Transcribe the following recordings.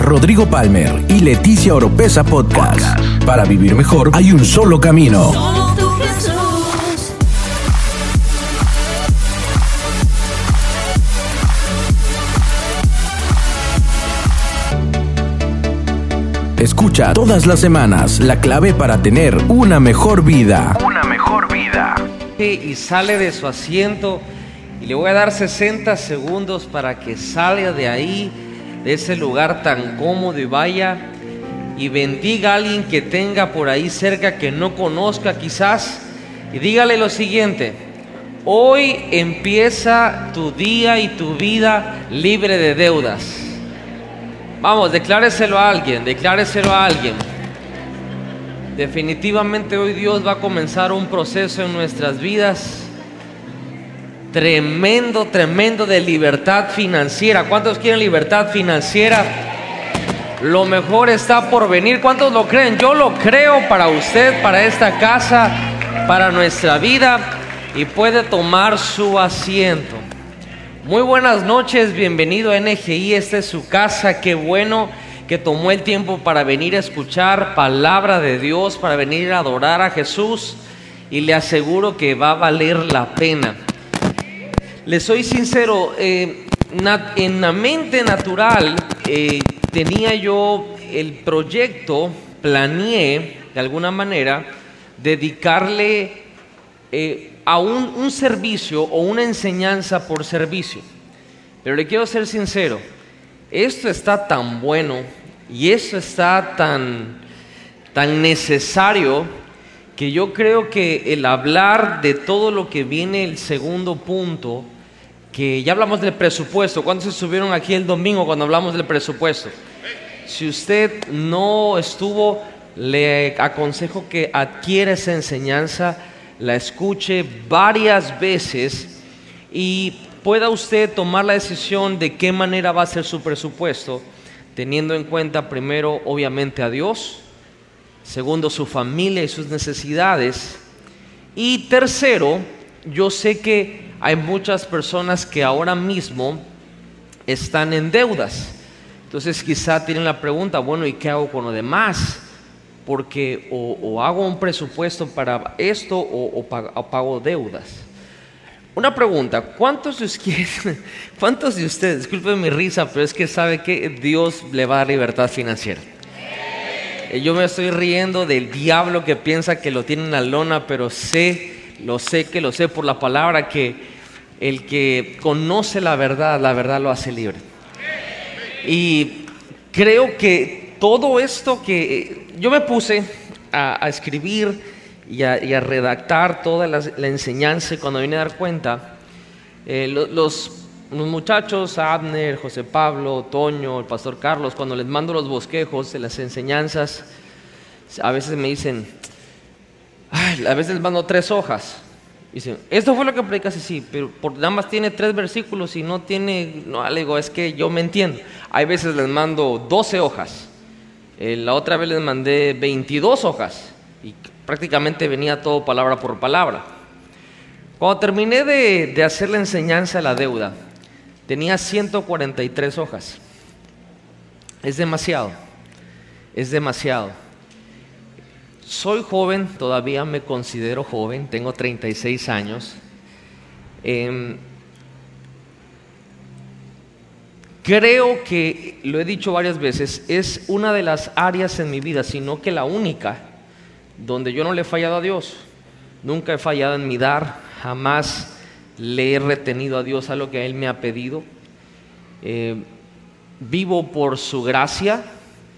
Rodrigo Palmer y Leticia Oropesa Podcast. Para vivir mejor hay un solo camino. Solo tú, Jesús. Escucha todas las semanas la clave para tener una mejor vida. una mejor vida. Y sale de su asiento y le voy a dar 60 segundos para que salga de ahí, de ese lugar tan cómodo y vaya y bendiga a alguien que tenga por ahí cerca que no conozca quizás y dígale lo siguiente. Hoy empieza tu día y tu vida libre de deudas. Vamos, decláreselo a alguien, decláreselo a alguien. Definitivamente hoy Dios va a comenzar un proceso en nuestras vidas tremendo, tremendo de libertad financiera. ¿Cuántos quieren libertad financiera? Lo mejor está por venir. ¿Cuántos lo creen? Yo lo creo para usted, para esta casa, para nuestra vida y puede tomar su asiento. Muy buenas noches, bienvenido a NGI, esta es su casa, qué bueno que tomó el tiempo para venir a escuchar palabra de Dios, para venir a adorar a Jesús y le aseguro que va a valer la pena. Le soy sincero, eh, en la mente natural eh, tenía yo el proyecto, planeé de alguna manera dedicarle eh, a un, un servicio o una enseñanza por servicio. Pero le quiero ser sincero, esto está tan bueno y esto está tan, tan necesario que yo creo que el hablar de todo lo que viene el segundo punto, que ya hablamos del presupuesto, ¿cuántos estuvieron aquí el domingo cuando hablamos del presupuesto? Si usted no estuvo, le aconsejo que adquiera esa enseñanza, la escuche varias veces y pueda usted tomar la decisión de qué manera va a ser su presupuesto, teniendo en cuenta primero, obviamente, a Dios, segundo, su familia y sus necesidades, y tercero, yo sé que hay muchas personas que ahora mismo están en deudas. Entonces quizá tienen la pregunta, bueno, ¿y qué hago con lo demás? Porque o, hago un presupuesto para esto o pago deudas. Una pregunta, ¿cuántos de ustedes, cuántos de ustedes, disculpen mi risa, pero es que sabe que Dios le va a dar libertad financiera? Yo me estoy riendo del diablo que piensa que lo tiene en la lona, pero sé, lo sé que lo sé por la palabra que el que conoce la verdad, la verdad lo hace libre. Y creo que todo esto que yo me puse a, escribir y a, redactar toda la, enseñanza cuando vine a dar cuenta, eh, lo- los, los muchachos, Abner, José Pablo, Toño, el pastor Carlos, cuando les mando los bosquejos las enseñanzas, a veces me dicen, "Ay, a veces les mando tres hojas. Dicen, esto fue lo que predicaste, sí, pero por, nada más tiene tres versículos y no tiene, no, le digo, es que yo me entiendo. Hay veces les mando 12 hojas. Eh, la otra vez les mandé 22 hojas y prácticamente venía todo palabra por palabra. Cuando terminé de, de hacer la enseñanza de la deuda, tenía 143 hojas. Es demasiado, es demasiado. Soy joven, todavía me considero joven, tengo 36 años. Em, creo que, lo he dicho varias veces, es una de las áreas en mi vida, sino que la única, donde yo no le he fallado a Dios. Nunca he fallado en mi dar, jamás le he retenido a Dios a lo que Él me ha pedido. Eh, vivo por su gracia,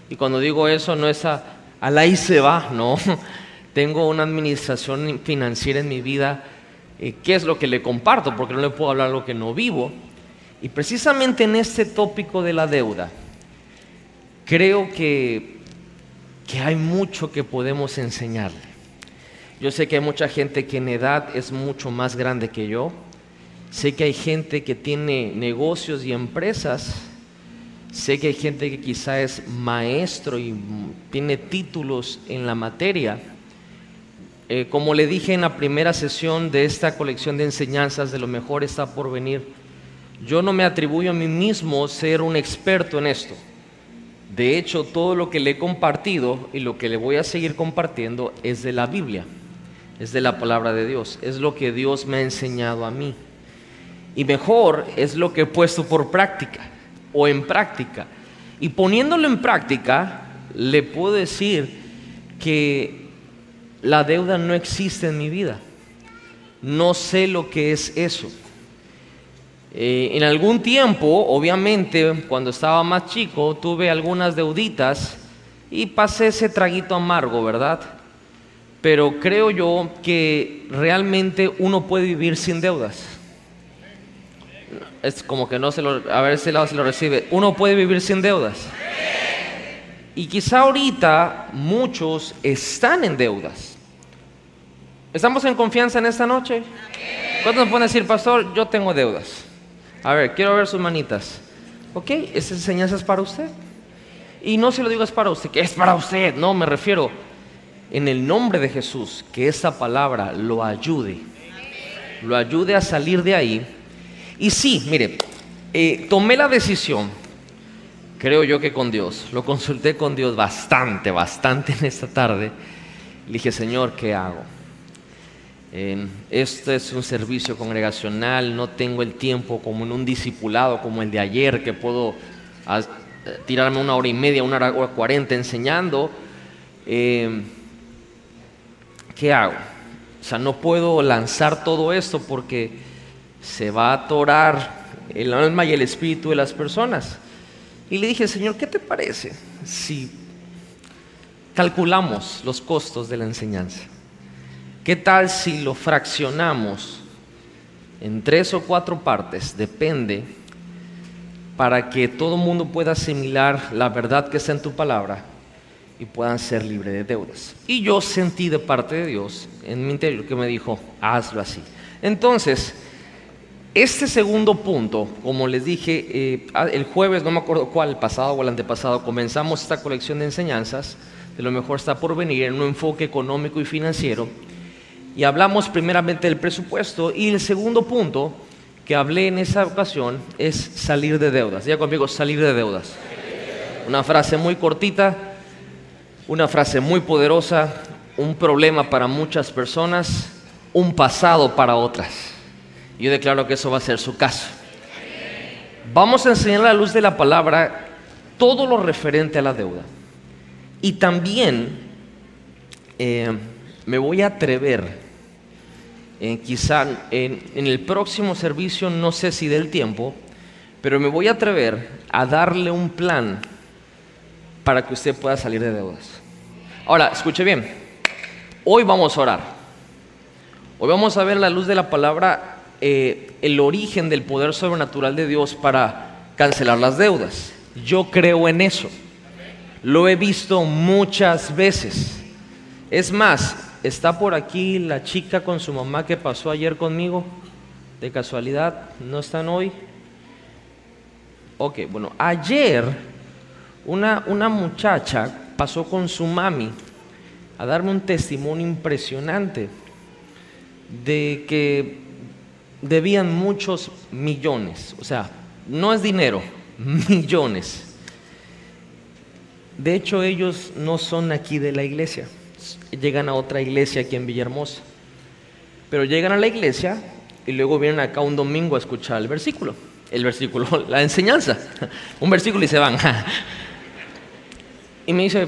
y cuando digo eso no es a, al ahí se va, no. Tengo una administración financiera en mi vida, eh, que es lo que le comparto, porque no le puedo hablar lo que no vivo. Y precisamente en este tópico de la deuda, creo que, que hay mucho que podemos enseñarle. Yo sé que hay mucha gente que en edad es mucho más grande que yo. Sé que hay gente que tiene negocios y empresas. Sé que hay gente que quizá es maestro y tiene títulos en la materia. Eh, como le dije en la primera sesión de esta colección de enseñanzas, de lo mejor está por venir, yo no me atribuyo a mí mismo ser un experto en esto. De hecho, todo lo que le he compartido y lo que le voy a seguir compartiendo es de la Biblia, es de la palabra de Dios, es lo que Dios me ha enseñado a mí. Y mejor es lo que he puesto por práctica o en práctica. Y poniéndolo en práctica, le puedo decir que la deuda no existe en mi vida. No sé lo que es eso. Eh, en algún tiempo, obviamente, cuando estaba más chico, tuve algunas deuditas y pasé ese traguito amargo, ¿verdad? Pero creo yo que realmente uno puede vivir sin deudas. Es como que no se lo, a ver ese lado se lo recibe. Uno puede vivir sin deudas. Y quizá ahorita muchos están en deudas. ¿Estamos en confianza en esta noche? ¿Cuántos me pueden decir, pastor, yo tengo deudas? A ver, quiero ver sus manitas. Ok, esa enseñanza es para usted. Y no se lo digo es para usted, que es para usted. No, me refiero en el nombre de Jesús, que esa palabra lo ayude. Lo ayude a salir de ahí. Y sí, mire, eh, tomé la decisión, creo yo que con Dios, lo consulté con Dios bastante, bastante en esta tarde. Le dije, Señor, ¿qué hago? este es un servicio congregacional, no tengo el tiempo como en un discipulado como el de ayer, que puedo ah, tirarme una hora y media, una hora cuarenta enseñando. Em, ¿Qué hago? O sea, no puedo lanzar todo esto porque se va a atorar el alma y el espíritu de las personas. Y le dije, Señor, ¿qué te parece si calculamos los costos de la enseñanza? ¿Qué tal si lo fraccionamos en tres o cuatro partes? Depende, para que todo el mundo pueda asimilar la verdad que está en tu palabra y puedan ser libres de deudas. Y yo sentí de parte de Dios en mi interior que me dijo, hazlo así. Entonces, este segundo punto, como les dije, eh, el jueves, no me acuerdo cuál, el pasado o el antepasado, comenzamos esta colección de enseñanzas, de lo mejor está por venir, en un enfoque económico y financiero y hablamos primeramente del presupuesto y el segundo punto que hablé en esa ocasión es salir de deudas. Diga conmigo, salir de deudas. Una frase muy cortita, una frase muy poderosa, un problema para muchas personas, un pasado para otras. Yo declaro que eso va a ser su caso. Vamos a enseñar la luz de la palabra todo lo referente a la deuda. Y también eh, me voy a atrever eh, quizá en, el próximo servicio, no sé si del tiempo, pero me voy a atrever a darle un plan para que usted pueda salir de deudas. Ahora, escuche bien, hoy vamos a orar. Hoy vamos a ver la luz de la palabra eh, el origen del poder sobrenatural de Dios para cancelar las deudas. Yo creo en eso. Lo he visto muchas veces. Es más, ¿Está por aquí la chica con su mamá que pasó ayer conmigo? De casualidad, ¿no están hoy? Ok, bueno, ayer una, una muchacha pasó con su mami a darme un testimonio impresionante de que debían muchos millones, o sea, no es dinero, millones. De hecho, ellos no son aquí de la iglesia llegan a otra iglesia aquí en Villahermosa. Pero llegan a la iglesia y luego vienen acá un domingo a escuchar el versículo. El versículo, la enseñanza. Un versículo y se van. Y me dice,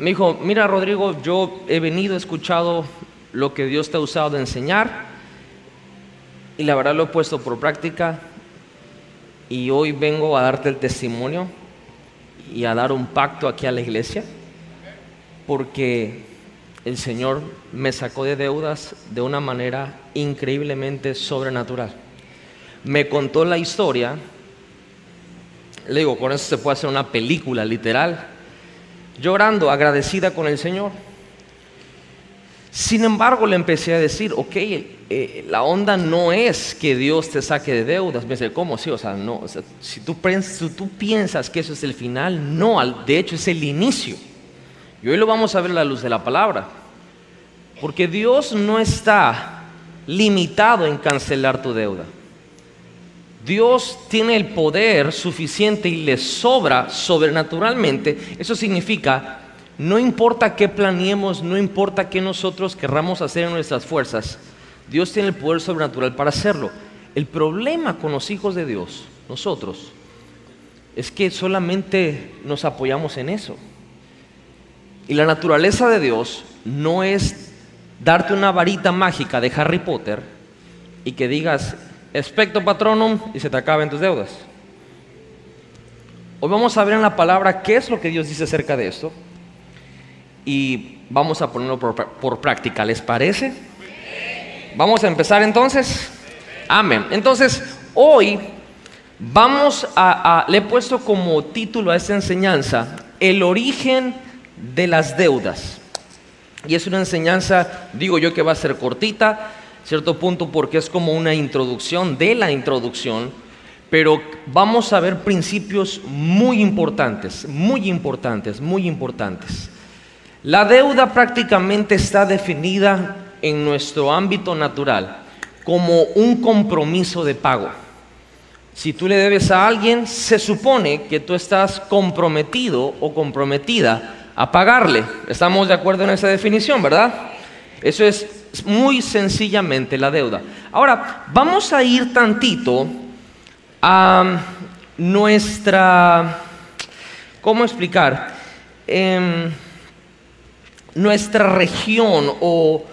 me dijo, mira Rodrigo, yo he venido, he escuchado lo que Dios te ha usado de enseñar y la verdad lo he puesto por práctica y hoy vengo a darte el testimonio y a dar un pacto aquí a la iglesia porque el Señor me sacó de deudas de una manera increíblemente sobrenatural. Me contó la historia, le digo, con eso se puede hacer una película literal, llorando, agradecida con el Señor. Sin embargo, le empecé a decir, ok, eh, la onda no es que Dios te saque de deudas. Me dice, ¿cómo? Sí, o sea, no. si, tú, si tú piensas que eso es el final, no, de hecho es el inicio. Y hoy lo vamos a ver a la luz de la palabra. Porque Dios no está limitado en cancelar tu deuda. Dios tiene el poder suficiente y le sobra sobrenaturalmente, eso significa, no importa qué planeemos, no importa qué nosotros querramos hacer en nuestras fuerzas, Dios tiene el poder sobrenatural para hacerlo. El problema con los hijos de Dios, nosotros, es que solamente nos apoyamos en eso. Y la naturaleza de Dios no es darte una varita mágica de Harry Potter y que digas, expecto patronum y se te acaben tus deudas. Hoy vamos a ver en la palabra qué es lo que Dios dice acerca de esto y vamos a ponerlo por, práctica. ¿Les parece? Vamos a empezar entonces. Amén. Entonces, hoy vamos a, le he puesto como título a esta enseñanza, el origen de las deudas. Y es una enseñanza, digo yo que va a ser cortita, cierto punto porque es como una introducción de la introducción, pero vamos a ver principios muy importantes, muy importantes, muy importantes. La deuda prácticamente está definida en nuestro ámbito natural como un compromiso de pago. Si tú le debes a alguien, se supone que tú estás comprometido o comprometida a pagarle. ¿Estamos de acuerdo en esa definición, verdad? Eso es muy sencillamente la deuda. Ahora, vamos a ir tantito a nuestra, ¿cómo explicar? Em, nuestra región o,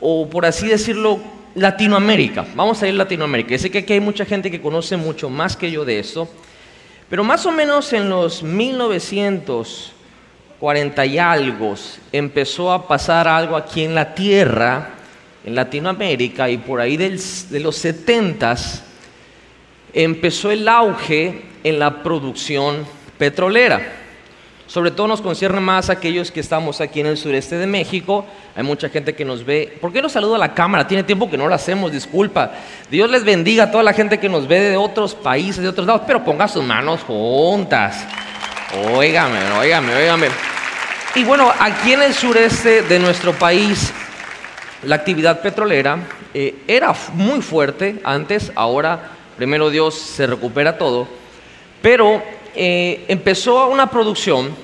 o, por así decirlo, Latinoamérica. Vamos a ir a Latinoamérica. Sé que aquí hay mucha gente que conoce mucho más que yo de esto, pero más o menos en los 1900 40 y algo, empezó a pasar algo aquí en la tierra, en Latinoamérica, y por ahí de los 70 empezó el auge en la producción petrolera. Sobre todo nos concierne más a aquellos que estamos aquí en el sureste de México. Hay mucha gente que nos ve. ¿Por qué no saludo a la cámara? Tiene tiempo que no lo hacemos, disculpa. Dios les bendiga a toda la gente que nos ve de otros países, de otros lados, pero ponga sus manos juntas. Óigame, óigame, óigame. Y bueno, aquí en el sureste de nuestro país, la actividad petrolera eh, era muy fuerte antes, ahora, primero Dios, se recupera todo, pero eh, empezó una producción,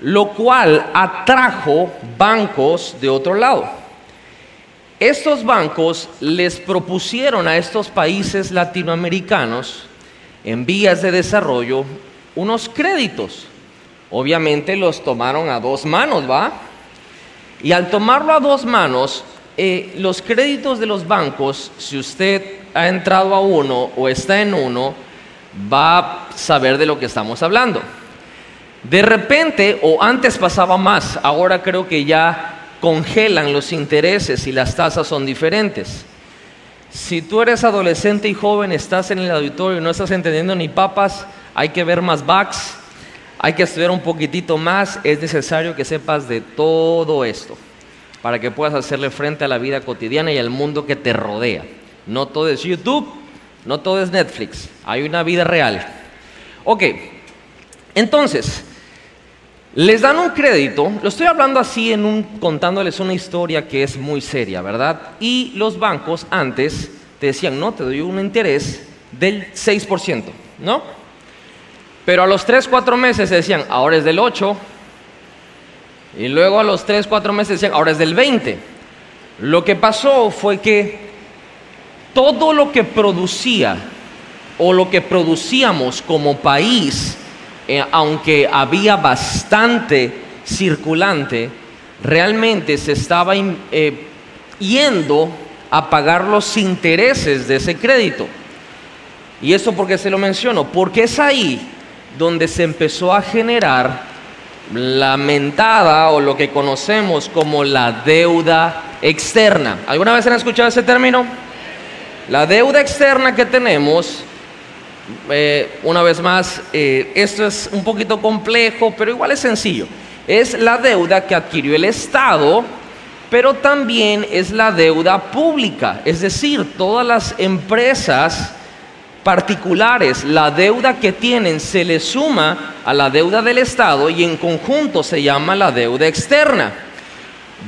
lo cual atrajo bancos de otro lado. Estos bancos les propusieron a estos países latinoamericanos en vías de desarrollo unos créditos obviamente los tomaron a dos manos, ¿va? Y al tomarlo a dos manos, eh, los créditos de los bancos, si usted ha entrado a uno o está en uno, va a saber de lo que estamos hablando. De repente, o antes pasaba más, ahora creo que ya congelan los intereses y las tasas son diferentes. Si tú eres adolescente y joven, estás en el auditorio y no estás entendiendo ni papas, hay que ver más backs, hay que estudiar un poquitito más, es necesario que sepas de todo esto para que puedas hacerle frente a la vida cotidiana y al mundo que te rodea. No todo es YouTube, no todo es Netflix, hay una vida real. Ok, entonces, les dan un crédito, lo estoy hablando así en un, contándoles una historia que es muy seria, ¿verdad? Y los bancos antes te decían, no, te doy un interés del 6%, ¿no? Pero a los 3, 4 meses decían, ahora es del 8. Y luego a los 3, 4 meses decían, ahora es del 20. Lo que pasó fue que todo lo que producía o lo que producíamos como país, eh, aunque había bastante circulante, realmente se estaba eh, yendo a pagar los intereses de ese crédito. ¿Y eso por qué se lo menciono? Porque es ahí donde se empezó a generar la mentada o lo que conocemos como la deuda externa. ¿Alguna vez han escuchado ese término? La deuda externa que tenemos, eh, una vez más, eh, esto es un poquito complejo, pero igual es sencillo. Es la deuda que adquirió el Estado, pero también es la deuda pública, es decir, todas las empresas particulares, la deuda que tienen se le suma a la deuda del Estado y en conjunto se llama la deuda externa.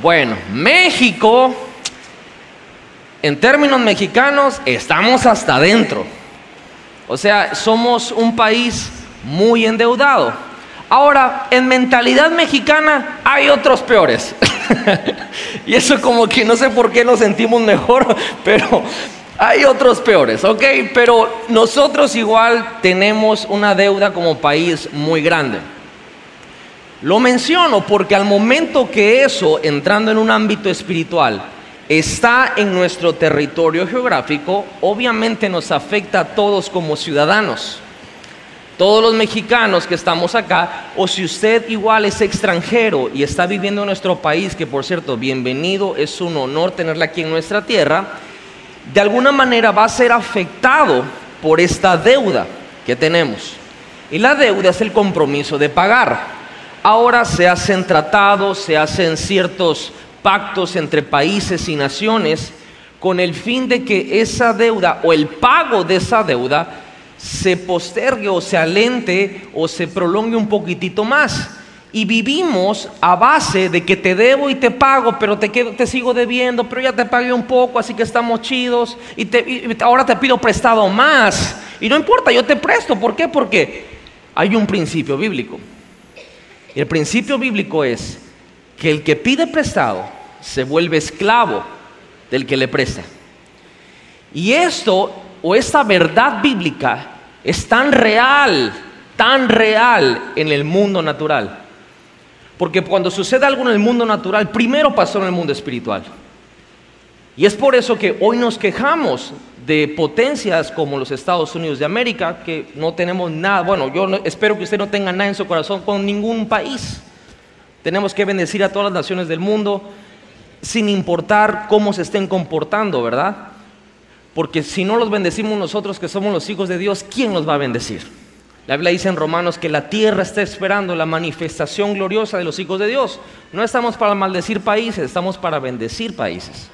Bueno, México, en términos mexicanos, estamos hasta adentro. O sea, somos un país muy endeudado. Ahora, en mentalidad mexicana hay otros peores. y eso como que no sé por qué nos sentimos mejor, pero hay otros peores, ¿ok? Pero nosotros igual tenemos una deuda como país muy grande. Lo menciono porque al momento que eso, entrando en un ámbito espiritual, está en nuestro territorio geográfico, obviamente nos afecta a todos como ciudadanos. Todos los mexicanos que estamos acá, o si usted igual es extranjero y está viviendo en nuestro país, que por cierto, bienvenido, es un honor tenerla aquí en nuestra tierra, de alguna manera va a ser afectado por esta deuda que tenemos. Y la deuda es el compromiso de pagar. Ahora se hacen tratados, se hacen ciertos pactos entre países y naciones con el fin de que esa deuda o el pago de esa deuda se postergue o se alente o se prolongue un poquitito más. Y vivimos a base de que te debo y te pago, pero te, te sigo debiendo, pero ya te pagué un poco, así que estamos chidos, y, y ahora te pido prestado más. Y no importa, yo te presto. ¿Por qué? Porque hay un principio bíblico. Y el principio bíblico es que el que pide prestado se vuelve esclavo del que le presta. Y esto o esta verdad bíblica es tan real, tan real en el mundo natural. Porque cuando sucede algo en el mundo natural, primero pasó en el mundo espiritual. Y es por eso que hoy nos quejamos de potencias como los Estados Unidos de América, que no tenemos nada, bueno, yo espero que usted no tenga nada en su corazón con ningún país. Tenemos que bendecir a todas las naciones del mundo, sin importar cómo se estén comportando, ¿verdad? Porque si no los bendecimos nosotros que somos los hijos de Dios, ¿quién los va a bendecir? La Biblia dice en Romanos que la tierra está esperando la manifestación gloriosa de los hijos de Dios. No estamos para maldecir países, estamos para bendecir países.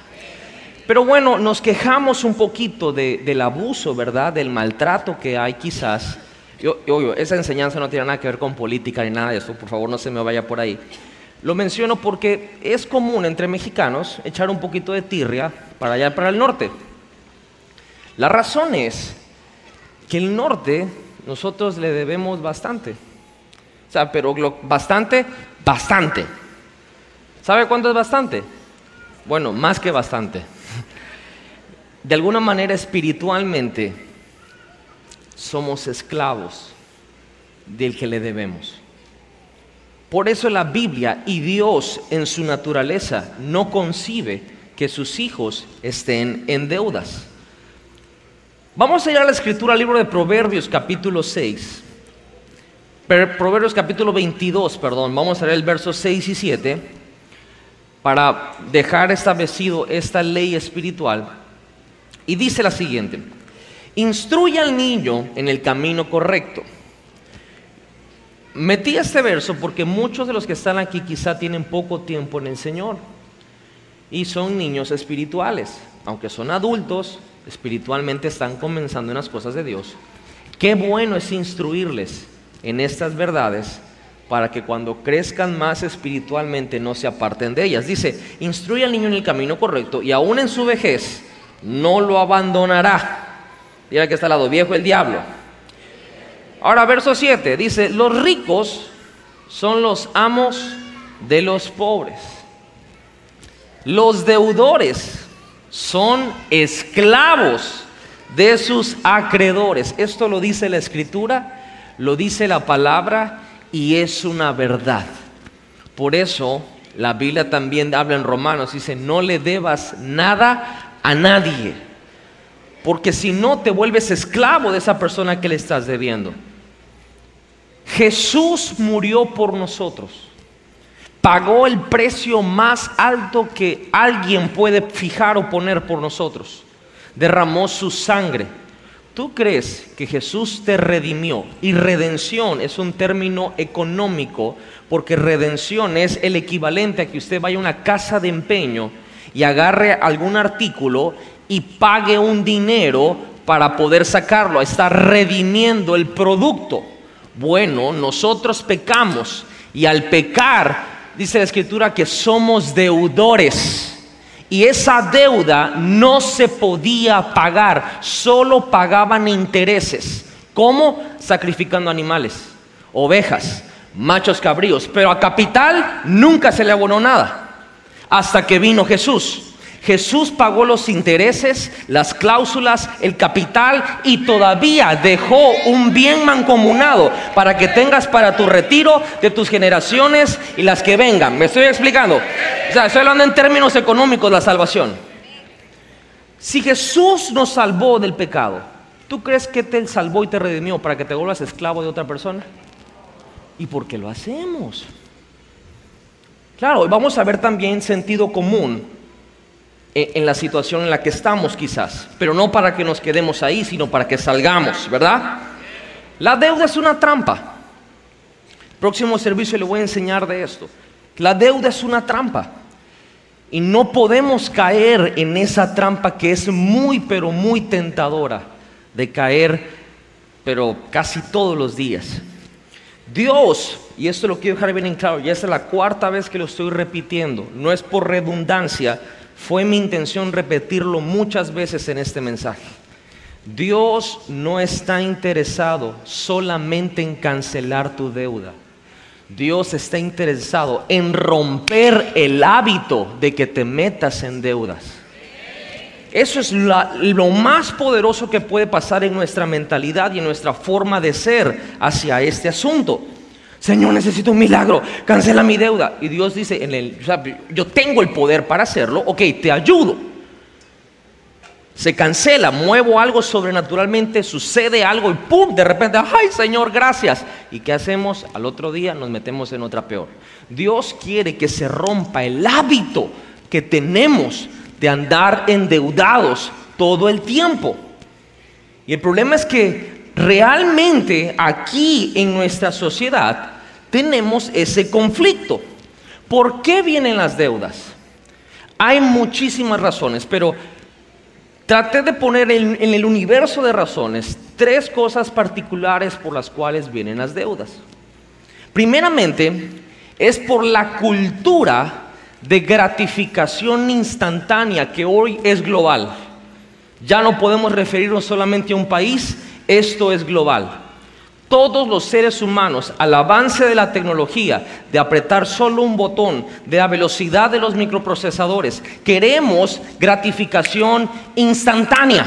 Pero bueno, nos quejamos un poquito del abuso, ¿verdad? Del maltrato que hay quizás. Yo, esa enseñanza no tiene nada que ver con política ni nada de eso, por favor no se me vaya por ahí. Lo menciono porque es común entre mexicanos echar un poquito de tirria para allá, para el norte. La razón es que el norte nosotros le debemos bastante. O sea, pero bastante, bastante. ¿Sabe cuánto es bastante? Bueno, más que bastante. De alguna manera espiritualmente somos esclavos del que le debemos. Por eso la Biblia y Dios en su naturaleza no concibe que sus hijos estén en deudas. Vamos a ir a la escritura, al libro de Proverbios capítulo 6. Proverbios capítulo 22, perdón. Vamos a leer el verso 6 y 7 para dejar establecido esta ley espiritual. Y dice la siguiente, instruye al niño en el camino correcto Metí este verso porque muchos de los que están aquí quizá tienen poco tiempo en el Señor y son niños espirituales, aunque son adultos, espiritualmente están comenzando en las cosas de Dios. Qué bueno es instruirles en estas verdades para que cuando crezcan más espiritualmente no se aparten de ellas. Dice, instruye al niño en el camino correcto y aún en su vejez no lo abandonará. Mira que está al lado viejo el diablo Ahora, verso 7 dice, los ricos son los amos de los pobres. Los deudores son esclavos de sus acreedores. Esto lo dice la escritura, lo dice la palabra y es una verdad. Por eso la Biblia también habla en Romanos, dice, no le debas nada a nadie, porque si no te vuelves esclavo de esa persona que le estás debiendo. Jesús murió por nosotros. Pagó el precio más alto que alguien puede fijar o poner por nosotros. Derramó su sangre. ¿Tú crees que Jesús te redimió? Y redención es un término económico porque redención es el equivalente a que usted vaya a una casa de empeño y agarre algún artículo y pague un dinero para poder sacarlo. Está redimiendo el producto. Bueno, nosotros pecamos y al pecar, dice la escritura, que somos deudores. Y esa deuda no se podía pagar, solo pagaban intereses. ¿Cómo? Sacrificando animales, ovejas, machos cabríos. Pero a capital nunca se le abonó nada. Hasta que vino Jesús. Jesús pagó los intereses, las cláusulas, el capital y todavía dejó un bien mancomunado para que tengas para tu retiro de tus generaciones y las que vengan. ¿Me estoy explicando? O sea, estoy hablando en términos económicos la salvación. Si Jesús nos salvó del pecado, ¿tú crees que te salvó y te redimió para que te vuelvas esclavo de otra persona? ¿Y por qué lo hacemos? Claro, vamos a ver también sentido común en la situación en la que estamos quizás, pero no para que nos quedemos ahí, sino para que salgamos, ¿verdad? La deuda es una trampa. Próximo servicio le voy a enseñar de esto. La deuda es una trampa. Y no podemos caer en esa trampa que es muy, pero muy tentadora de caer, pero casi todos los días. Dios, y esto lo quiero dejar bien en claro, ya es la cuarta vez que lo estoy repitiendo, no es por redundancia, fue mi intención repetirlo muchas veces en este mensaje. Dios no está interesado solamente en cancelar tu deuda. Dios está interesado en romper el hábito de que te metas en deudas. Eso es lo más poderoso que puede pasar en nuestra mentalidad y en nuestra forma de ser hacia este asunto. Señor, necesito un milagro, cancela mi deuda. Y Dios dice, en el, yo tengo el poder para hacerlo, ok, te ayudo. Se cancela, muevo algo sobrenaturalmente, sucede algo y ¡pum! De repente, ¡ay Señor, gracias! ¿Y qué hacemos? Al otro día nos metemos en otra peor. Dios quiere que se rompa el hábito que tenemos de andar endeudados todo el tiempo. Y el problema es que realmente aquí en nuestra sociedad tenemos ese conflicto. ¿Por qué vienen las deudas? Hay muchísimas razones, pero traté de poner en, el universo de razones tres cosas particulares por las cuales vienen las deudas. Primeramente, es por la cultura de gratificación instantánea que hoy es global. Ya no podemos referirnos solamente a un país, esto es global todos los seres humanos al avance de la tecnología, de apretar solo un botón, de la velocidad de los microprocesadores, queremos gratificación instantánea.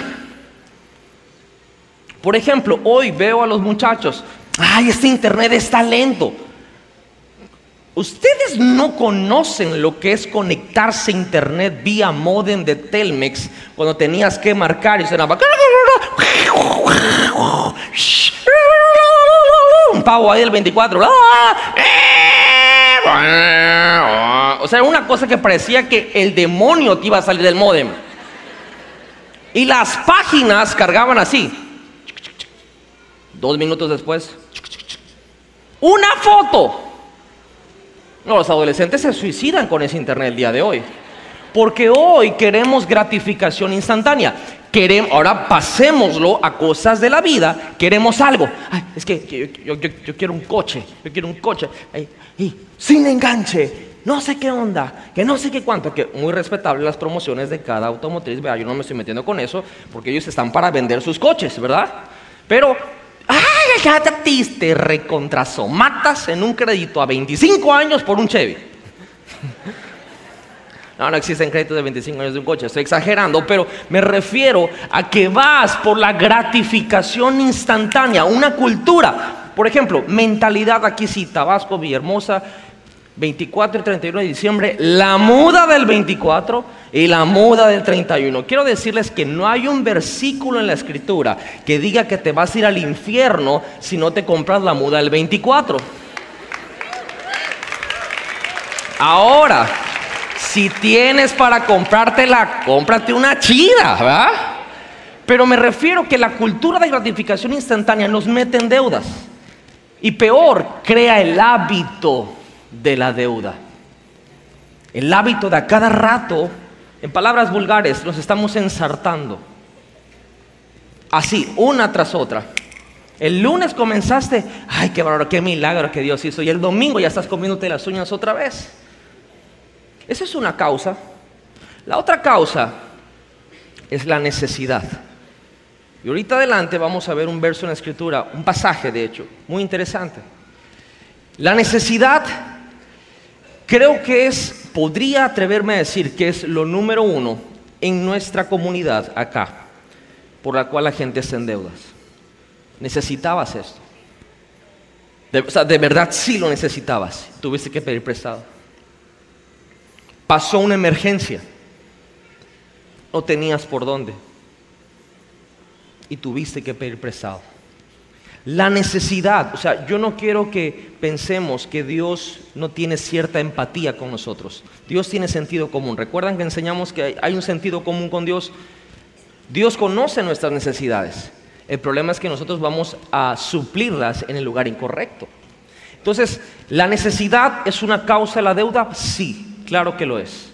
Por ejemplo, hoy veo a los muchachos, ay, este internet está lento. Ustedes no conocen lo que es conectarse a internet vía modem de Telmex cuando tenías que marcar y sonaba pavo ahí el 24. O sea, una cosa que parecía que el demonio te iba a salir del modem. Y las páginas cargaban así. Dos minutos después. Una foto. No, los adolescentes se suicidan con ese internet el día de hoy. Porque hoy queremos gratificación instantánea ahora pasémoslo a cosas de la vida, queremos algo. es que yo, quiero un coche, yo quiero un coche. y sin enganche, no sé qué onda, que no sé qué cuánto, que muy respetable las promociones de cada automotriz, vea, yo no me estoy metiendo con eso, porque ellos están para vender sus coches, ¿verdad? Pero, ¡ay, ya te recontrazo! Matas en un crédito a 25 años por un Chevy. No, no existen créditos de 25 años de un coche, estoy exagerando, pero me refiero a que vas por la gratificación instantánea, una cultura. Por ejemplo, mentalidad aquí sí, Tabasco, Villahermosa, 24 y 31 de diciembre, la muda del 24 y la muda del 31. Quiero decirles que no hay un versículo en la escritura que diga que te vas a ir al infierno si no te compras la muda del 24. Ahora, si tienes para comprártela, cómprate una chida. Pero me refiero que la cultura de gratificación instantánea nos mete en deudas. Y peor, crea el hábito de la deuda. El hábito de a cada rato, en palabras vulgares, nos estamos ensartando. Así, una tras otra. El lunes comenzaste, ay, qué valor, qué milagro que Dios hizo. Y el domingo ya estás comiéndote las uñas otra vez. Esa es una causa. La otra causa es la necesidad. Y ahorita adelante vamos a ver un verso en la escritura, un pasaje de hecho, muy interesante. La necesidad creo que es, podría atreverme a decir que es lo número uno en nuestra comunidad acá, por la cual la gente está en deudas. Necesitabas esto. De, o sea, de verdad sí lo necesitabas. Tuviste que pedir prestado. Pasó una emergencia. No tenías por dónde. Y tuviste que pedir prestado. La necesidad, o sea, yo no quiero que pensemos que Dios no tiene cierta empatía con nosotros. Dios tiene sentido común. ¿Recuerdan que enseñamos que hay un sentido común con Dios? Dios conoce nuestras necesidades. El problema es que nosotros vamos a suplirlas en el lugar incorrecto. Entonces, ¿la necesidad es una causa de la deuda? Sí, claro que lo es.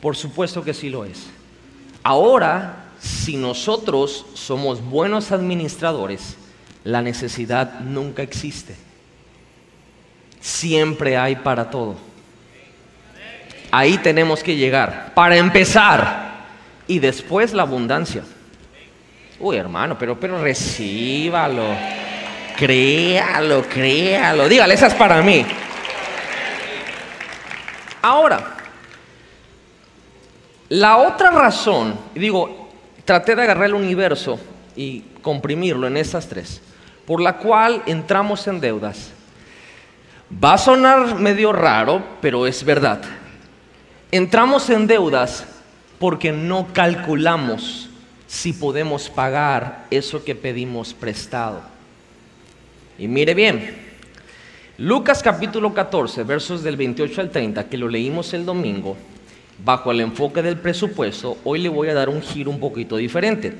Por supuesto que sí lo es. Ahora, si nosotros somos buenos administradores, la necesidad nunca existe. Siempre hay para todo. Ahí tenemos que llegar. Para empezar. Y después la abundancia. Uy, hermano, pero, pero recíbalo. Créalo, créalo. Dígale, esa es para mí. Ahora, la otra razón, digo, traté de agarrar el universo y comprimirlo en esas tres por la cual entramos en deudas. Va a sonar medio raro, pero es verdad. Entramos en deudas porque no calculamos si podemos pagar eso que pedimos prestado. Y mire bien, Lucas capítulo 14, versos del 28 al 30, que lo leímos el domingo, bajo el enfoque del presupuesto, hoy le voy a dar un giro un poquito diferente.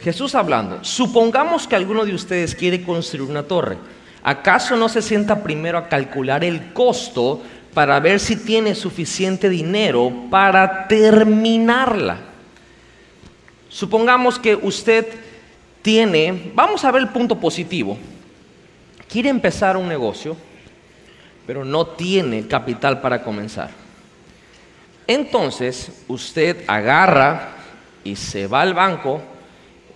Jesús hablando, supongamos que alguno de ustedes quiere construir una torre. ¿Acaso no se sienta primero a calcular el costo para ver si tiene suficiente dinero para terminarla? Supongamos que usted tiene, vamos a ver el punto positivo, quiere empezar un negocio, pero no tiene capital para comenzar. Entonces usted agarra y se va al banco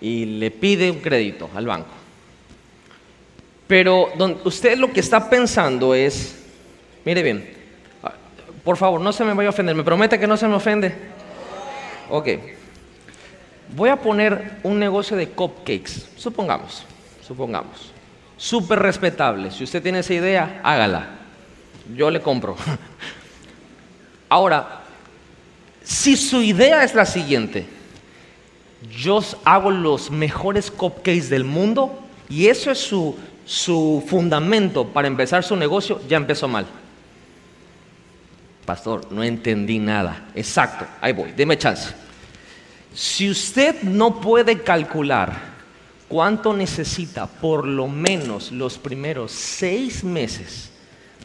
y le pide un crédito al banco. Pero usted lo que está pensando es, mire bien, ah, por favor, no se me vaya a ofender, ¿me promete que no se me ofende? Ok. Voy a poner un negocio de cupcakes, supongamos, supongamos. Súper respetable. Si usted tiene esa idea, hágala. Yo le compro. Ahora, si su idea es la siguiente, yo hago los mejores cupcakes del mundo y eso es su, fundamento para empezar su negocio, ya empezó mal. Pastor, no entendí nada. Exacto, ahí voy, deme chance. Si usted no puede calcular cuánto necesita por lo menos los primeros seis meses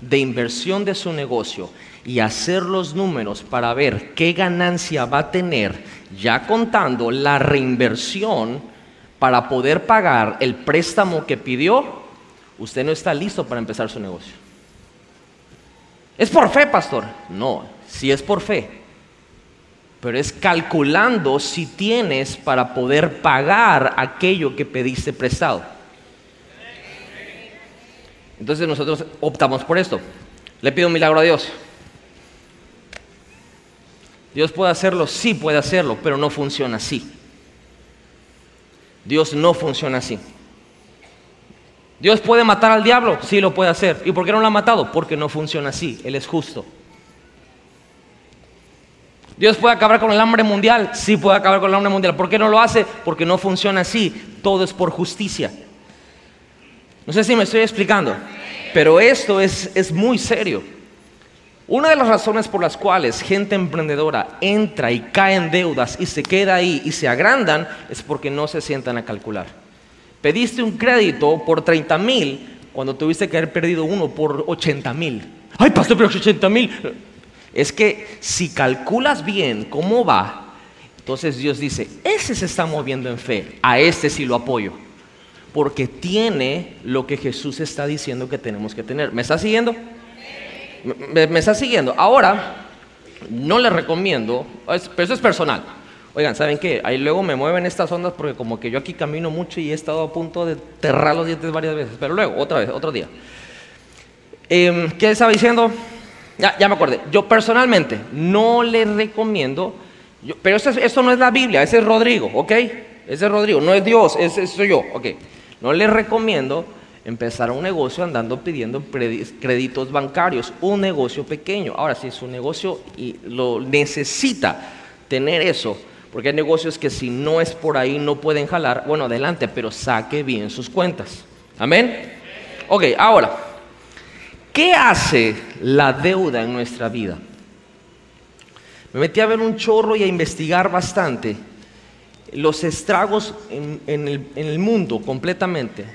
de inversión de su negocio y hacer los números para ver qué ganancia va a tener, ya contando la reinversión para poder pagar el préstamo que pidió, usted no está listo para empezar su negocio. ¿Es por fe, pastor? No, sí es por fe. Pero es calculando si tienes para poder pagar aquello que pediste prestado. Entonces nosotros optamos por esto. Le pido un milagro a Dios. Dios puede hacerlo, sí puede hacerlo, pero no funciona así. Dios no funciona así. Dios puede matar al diablo, sí lo puede hacer. ¿Y por qué no lo ha matado? Porque no funciona así, Él es justo. Dios puede acabar con el hambre mundial, sí puede acabar con el hambre mundial. ¿Por qué no lo hace? Porque no funciona así, todo es por justicia. No sé si me estoy explicando, pero esto es, es muy serio. Una de las razones por las cuales gente emprendedora entra y cae en deudas y se queda ahí y se agrandan es porque no se sientan a calcular. Pediste un crédito por 30 mil cuando tuviste que haber perdido uno por 80 mil. Ay, pastor, pero 80 mil. Es que si calculas bien cómo va, entonces Dios dice, ese se está moviendo en fe, a este sí lo apoyo. Porque tiene lo que Jesús está diciendo que tenemos que tener. ¿Me está siguiendo? ¿Me, está siguiendo? Ahora, no le recomiendo, pero eso es personal. Oigan, ¿saben qué? Ahí luego me mueven estas ondas porque como que yo aquí camino mucho y he estado a punto de terrar los dientes varias veces. Pero luego, otra vez, otro día. Em, ¿Qué estaba diciendo? Ya, ya me acordé. Yo personalmente no le recomiendo, pero esto, no es la Biblia, ese es Rodrigo, ¿ok? Ese es Rodrigo, no es Dios, ese soy yo, ¿ok? No le recomiendo empezar un negocio andando pidiendo créditos bancarios, un negocio pequeño. Ahora, si es un negocio y lo necesita tener eso, porque hay negocios que si no es por ahí no pueden jalar, bueno, adelante, pero saque bien sus cuentas. Amén. Ok, ahora, ¿qué hace la deuda en nuestra vida? Me metí a ver un chorro y a investigar bastante los estragos en, el, el mundo completamente.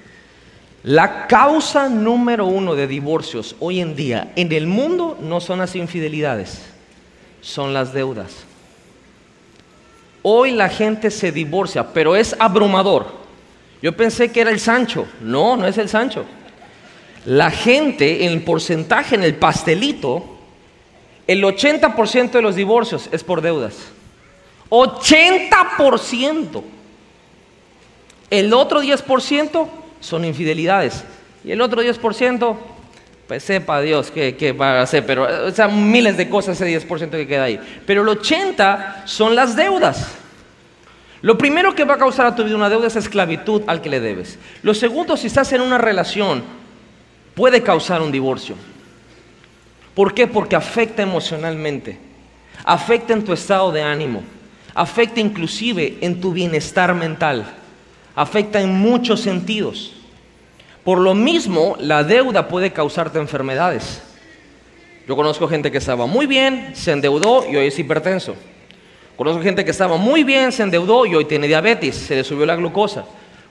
La causa número uno de divorcios hoy en día en el mundo no son las infidelidades, son las deudas. Hoy la gente se divorcia, pero es abrumador. Yo pensé que era el Sancho. No, no es el Sancho. La gente, en el porcentaje, en el pastelito, el 80% de los divorcios es por deudas. 80%. El otro 10% son infidelidades. Y el otro 10%, pues sepa Dios qué, va a hacer, pero o miles de cosas ese 10% que queda ahí. Pero el 80% son las deudas. Lo primero que va a causar a tu vida una deuda es esclavitud al que le debes. Lo segundo, si estás en una relación, puede causar un divorcio. ¿Por qué? Porque afecta emocionalmente, afecta en tu estado de ánimo, afecta inclusive en tu bienestar mental, afecta en muchos sentidos. Por lo mismo, la deuda puede causarte enfermedades. Yo conozco gente que estaba muy bien, se endeudó y hoy es hipertenso. Conozco gente que estaba muy bien, se endeudó y hoy tiene diabetes, se le subió la glucosa.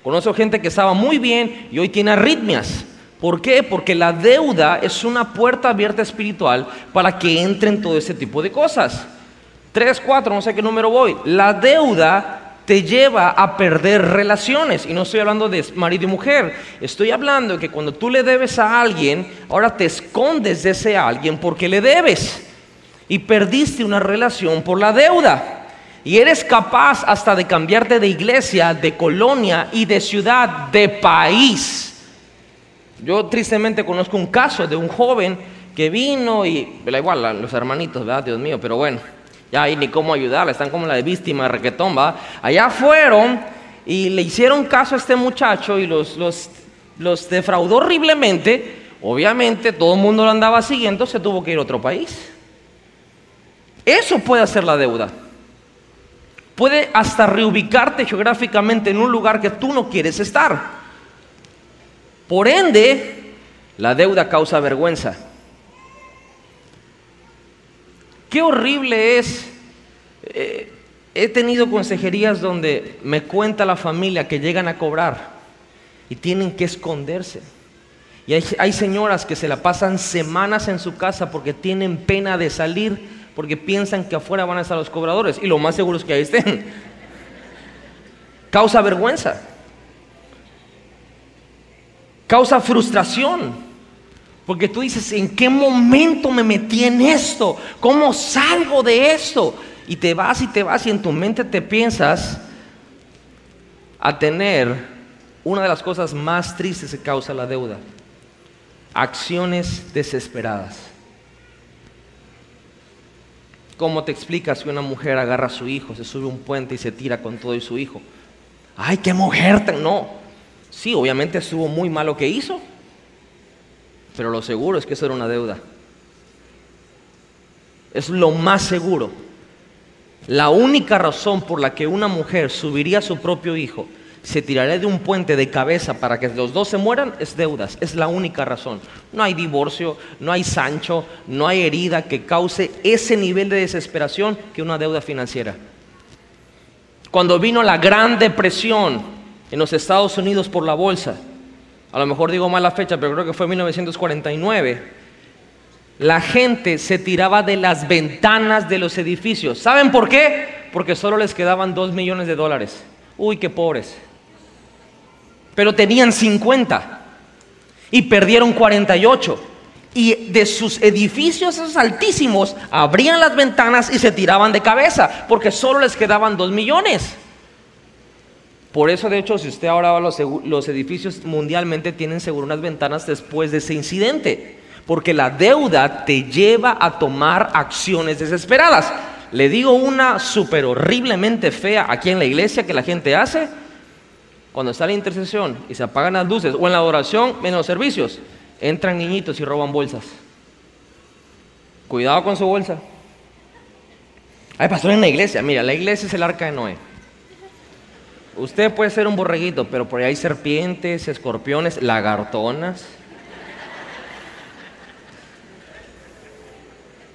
Conozco gente que estaba muy bien y hoy tiene arritmias. ¿Por qué? Porque la deuda es una puerta abierta espiritual para que entren todo ese tipo de cosas. Tres, cuatro, no sé qué número voy. La deuda te lleva a perder relaciones. Y no estoy hablando de marido y mujer. Estoy hablando de que cuando tú le debes a alguien, ahora te escondes de ese alguien porque le debes. Y perdiste una relación por la deuda. Y eres capaz hasta de cambiarte de iglesia, de colonia y de ciudad, de país. Yo tristemente conozco un caso de un joven que vino y, igual, los hermanitos, ¿verdad? Dios mío, pero bueno, ya hay ni cómo ayudarle, están como la de víctima requetón, ¿va? Allá fueron y le hicieron caso a este muchacho y los, los, los defraudó horriblemente. Obviamente todo el mundo lo andaba siguiendo, se tuvo que ir a otro país. Eso puede hacer la deuda. Puede hasta reubicarte geográficamente en un lugar que tú no quieres estar. Por ende, la deuda causa vergüenza. Qué horrible es. Eh, he tenido consejerías donde me cuenta la familia que llegan a cobrar y tienen que esconderse. Y hay, hay, señoras que se la pasan semanas en su casa porque tienen pena de salir, porque piensan que afuera van a estar los cobradores. Y lo más seguro es que ahí estén. Causa vergüenza. Causa frustración. Porque tú dices, ¿en qué momento me metí en esto? ¿Cómo salgo de esto? Y te vas y te vas y en tu mente te piensas a tener una de las cosas más tristes que causa la deuda. Acciones desesperadas. ¿Cómo te explicas que una mujer agarra a su hijo, se sube a un puente y se tira con todo y su hijo? ¡Ay, qué mujer! No. Sí, obviamente estuvo muy mal lo que hizo, pero lo seguro es que eso era una deuda. Es lo más seguro. La única razón por la que una mujer subiría a su propio hijo, se tiraría de un puente de cabeza para que los dos se mueran, es deudas. Es la única razón. No hay divorcio, no hay Sancho, no hay herida que cause ese nivel de desesperación que una deuda financiera. Cuando vino la Gran Depresión en los Estados Unidos por la bolsa, a lo mejor digo mal la fecha, pero creo que fue 1949, la gente se tiraba de las ventanas de los edificios. ¿Saben por qué? Porque solo les quedaban 2 millones de dólares. Uy, qué pobres. Pero tenían 50 y perdieron 48. y de sus edificios esos altísimos abrían las ventanas y se tiraban de cabeza porque solo les quedaban dos millones. Por eso, de hecho, si usted ahora va a los, los edificios mundialmente tienen seguro unas ventanas después de ese incidente, porque la deuda te lleva a tomar acciones desesperadas. Le digo una súper horriblemente fea aquí en la iglesia que la gente hace cuando está la intercesión y se apagan las luces, o en la adoración, en los servicios, entran niñitos y roban bolsas. Cuidado con su bolsa. Hay pastor en la iglesia, mira, la iglesia es el arca de Noé. Usted puede ser un borreguito, pero por ahí hay serpientes, escorpiones, lagartonas.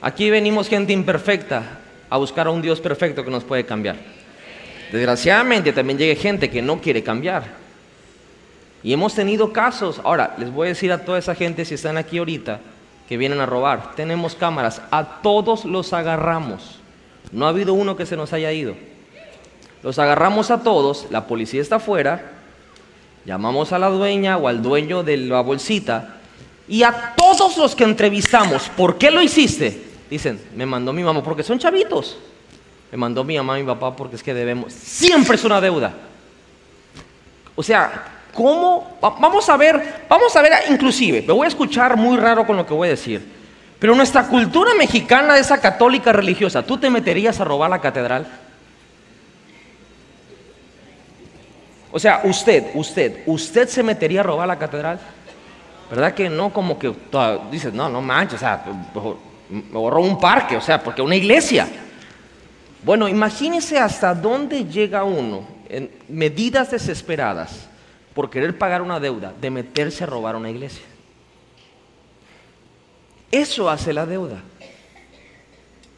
Aquí venimos gente imperfecta a buscar a un Dios perfecto que nos puede cambiar. Desgraciadamente también llega gente que no quiere cambiar. Y hemos tenido casos, ahora les voy a decir a toda esa gente si están aquí ahorita que vienen a robar, tenemos cámaras, a todos los agarramos. No ha habido uno que se nos haya ido. Los agarramos a todos, la policía está afuera, llamamos a la dueña o al dueño de la bolsita y a todos los que entrevistamos, ¿por qué lo hiciste? Dicen, me mandó mi mamá, porque son chavitos. Me mandó mi mamá y mi papá porque es que debemos. Siempre es una deuda. O sea, ¿cómo? Va- Vamos a ver, vamos a ver, inclusive, me voy a escuchar muy raro con lo que voy a decir. Pero nuestra cultura mexicana, esa católica religiosa, ¿tú te meterías a robar la catedral? O sea, usted, usted, usted se metería a robar la catedral. ¿Verdad que no? Como que ah, dices, no, no manches, o sea, me borró un parque, o sea, porque una iglesia. Bueno, imagínese hasta dónde llega uno en medidas desesperadas por querer pagar una deuda de meterse a robar una iglesia. Eso hace la deuda.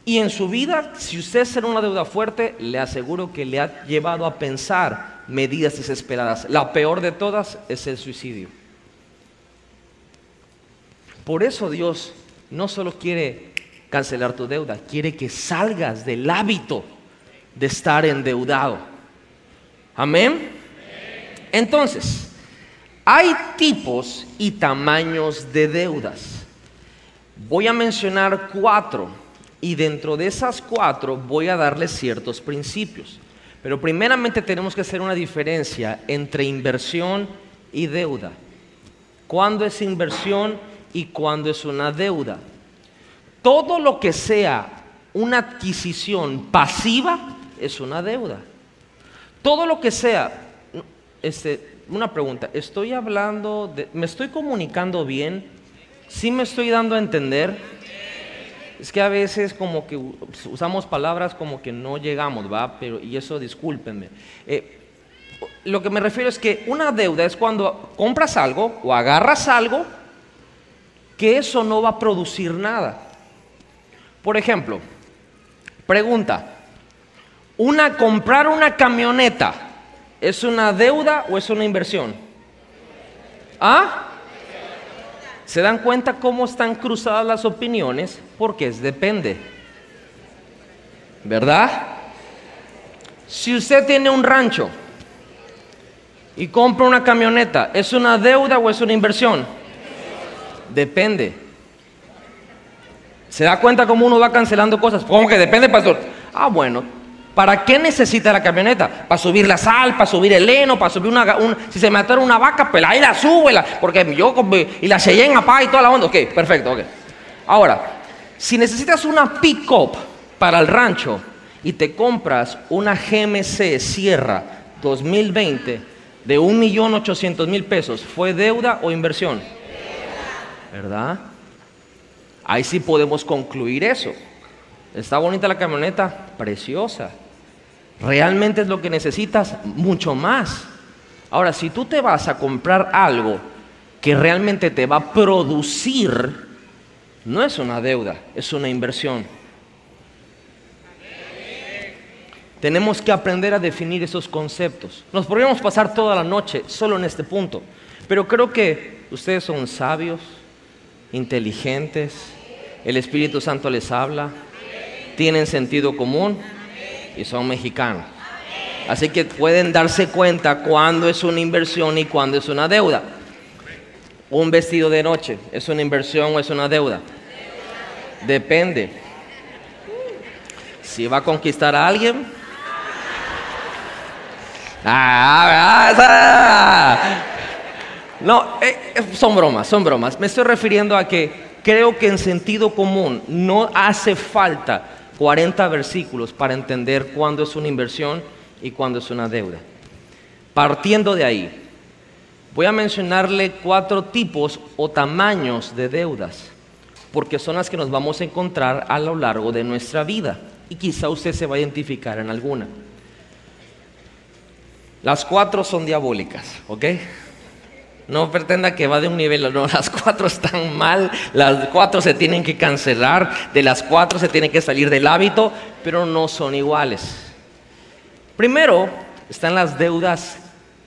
Y en su vida, si usted será una deuda fuerte, le aseguro que le ha llevado a pensar medidas desesperadas. La peor de todas es el suicidio. Por eso Dios no solo quiere cancelar tu deuda, quiere que salgas del hábito de estar endeudado. Amén. Entonces, hay tipos y tamaños de deudas. Voy a mencionar cuatro y dentro de esas cuatro voy a darles ciertos principios. Pero primeramente tenemos que hacer una diferencia entre inversión y deuda. ¿Cuándo es inversión y cuándo es una deuda? Todo lo que sea una adquisición pasiva es una deuda. Todo lo que sea, este, una pregunta, ¿estoy hablando, de, me estoy comunicando bien? ¿Sí me estoy dando a entender? Es que a veces como que usamos palabras como que no llegamos, ¿va? Pero, y eso discúlpenme. Eh, lo que me refiero es que una deuda es cuando compras algo o agarras algo que eso no va a producir nada. Por ejemplo, pregunta, una comprar una camioneta es una deuda o es una inversión? ¿Ah? ¿Se dan cuenta cómo están cruzadas las opiniones? Porque es depende. ¿Verdad? Si usted tiene un rancho y compra una camioneta, ¿es una deuda o es una inversión? Depende. ¿Se da cuenta cómo uno va cancelando cosas? ¿Cómo que depende, pastor? Ah, bueno. ¿Para qué necesita la camioneta? ¿Para subir la sal? ¿Para subir el heno? ¿Para subir una... un- si se me atora una vaca, pues ahí la sube. la- porque yo... Y la Cheyenne apá y toda la onda. Ok, perfecto. Ahora, si necesitas una pick-up para el rancho y te compras una GMC Sierra 2020 de 1.800.000 pesos, ¿fue deuda o inversión? ¿Verdad? Ahí sí podemos concluir eso. Está bonita la camioneta, preciosa. ¿Realmente es lo que necesitas? Mucho más. Ahora, si tú te vas a comprar algo que realmente te va a producir, no es una deuda, es una inversión. Tenemos que aprender a definir esos conceptos. Nos podríamos pasar toda la noche solo en este punto, pero creo que ustedes son sabios, inteligentes, el Espíritu Santo les habla, tienen sentido común y son mexicanos. Así que pueden darse cuenta cuándo es una inversión y cuándo es una deuda. Un vestido de noche, ¿es una inversión o es una deuda? Depende. Si va a conquistar a alguien. Ah, ah, no, eh, eh, son bromas, son bromas. Me estoy refiriendo a que creo que en sentido común no hace falta 40 versículos para entender cuándo es una inversión y cuándo es una deuda. Partiendo de ahí, voy a mencionarle cuatro tipos o tamaños de deudas, porque son las que nos vamos a encontrar a lo largo de nuestra vida y quizá usted se va a identificar en alguna. Las cuatro son diabólicas, ¿ok? No pretenda que va de un nivel, no, las cuatro están mal, las cuatro se tienen que cancelar, de las cuatro se tiene que salir del hábito, pero no son iguales. Primero están las deudas,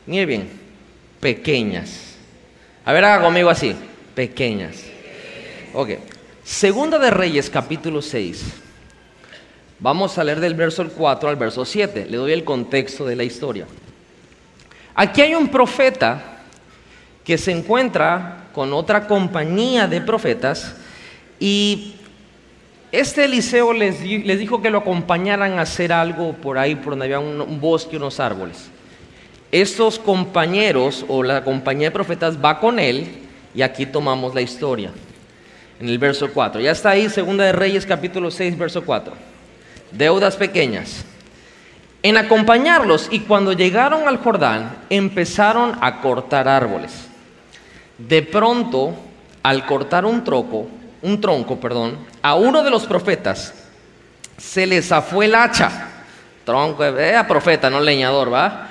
mire bien, pequeñas. A ver, haga conmigo así, pequeñas. Ok, Segunda de Reyes, capítulo 6. Vamos a leer del verso 4 al verso 7. Le doy el contexto de la historia. Aquí hay un profeta que se encuentra con otra compañía de profetas y este Eliseo les, dijo que lo acompañaran a hacer algo por ahí, por donde había un, un bosque, unos árboles. Estos compañeros o la compañía de profetas va con él y aquí tomamos la historia. En el verso 4. Ya está ahí, Segunda de Reyes, capítulo 6, verso 4. Deudas pequeñas. En acompañarlos y cuando llegaron al Jordán, empezaron a cortar árboles. De pronto, al cortar un tronco, un tronco, perdón, a uno de los profetas se le zafó el hacha. Tronco, era profeta, no leñador, ¿va?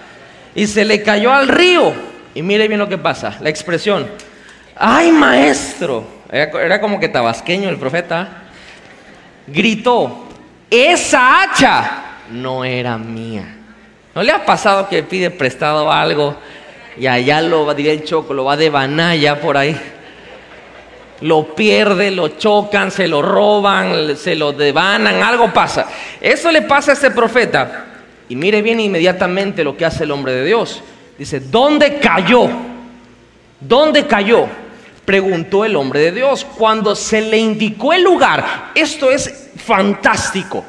Y se le cayó al río. Y mire bien lo que pasa, la expresión. ¡Ay, maestro! Era como que tabasqueño el profeta. Gritó, esa hacha no era mía. ¿No le ha pasado que pide prestado algo y allá lo va, diría el choco, lo va de banalla por ahí. Lo pierde, lo chocan, se lo roban, se lo devanan, algo pasa. Eso le pasa a este profeta. Y mire bien inmediatamente lo que hace el hombre de Dios. Dice, ¿dónde cayó? ¿Dónde cayó? Preguntó el hombre de Dios. Cuando se le indicó el lugar, esto es fantástico.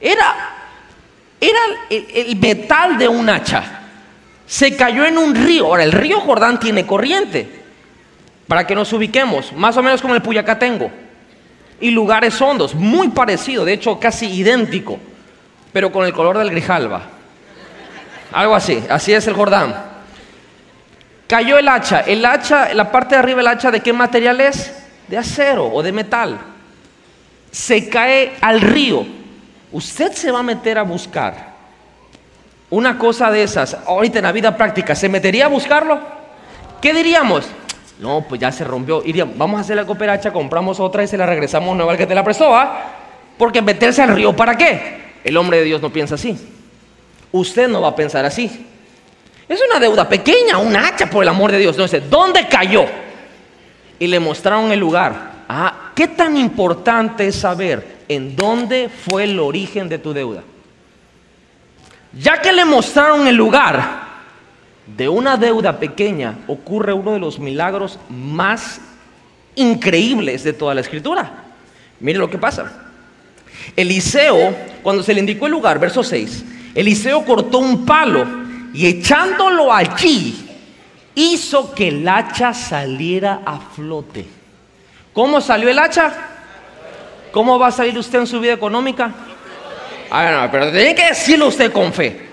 Era, era el metal de un hacha se cayó en un río. Ahora, el río Jordán tiene corriente. Para que nos ubiquemos, más o menos como el Puyacatengo. Y lugares hondos, muy parecido, de hecho casi idéntico, pero con el color del grijalba. Algo así, así es el Jordán. Cayó el hacha. El hacha, la parte de arriba del hacha, ¿de qué material es? De acero o de metal. Se cae al río. Usted se va a meter a buscar una cosa de esas, ahorita en la vida práctica, ¿se metería a buscarlo? ¿Qué diríamos? No, pues ya se rompió. Iríamos, vamos a hacer la cooperacha, compramos otra y se la regresamos nueva al que te la prestó, ¿ah? Porque meterse al río, ¿para qué? El hombre de Dios no piensa así. Usted no va a pensar así. Es una deuda pequeña, un hacha, por el amor de Dios. Entonces, ¿dónde cayó? Y le mostraron el lugar. Ah, ¿qué tan importante es saber en dónde fue el origen de tu deuda? Ya que le mostraron el lugar de una deuda pequeña, ocurre uno de los milagros más increíbles de toda la escritura. Mire lo que pasa. Eliseo, cuando se le indicó el lugar, verso 6, Eliseo cortó un palo y echándolo allí, hizo que el hacha saliera a flote. ¿Cómo salió el hacha? ¿Cómo va a salir usted en su vida económica? Ah, pero tiene que decirlo usted con fe.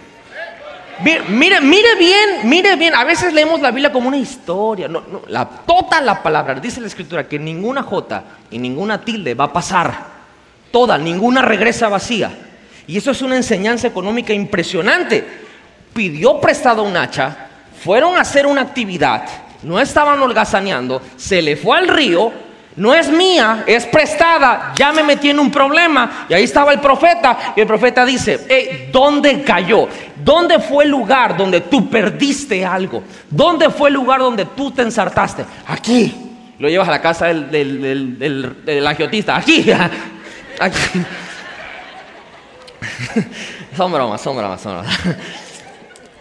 Mire, mire bien, mire bien. A veces leemos la Biblia como una historia. No, no, la, toda la palabra, dice la Escritura, que ninguna jota y ninguna tilde va a pasar. Toda, ninguna regresa vacía. Y eso es una enseñanza económica impresionante. Pidió prestado un hacha, fueron a hacer una actividad, no estaban holgazaneando, se le fue al río, no es mía, es prestada, ya me metí en un problema. Y ahí estaba el profeta, y el profeta dice, ¿dónde cayó? ¿Dónde fue el lugar donde tú perdiste algo? ¿Dónde fue el lugar donde tú te ensartaste? Aquí. Lo llevas a la casa del, del, agiotista. Aquí. Aquí. Son bromas, son bromas, son.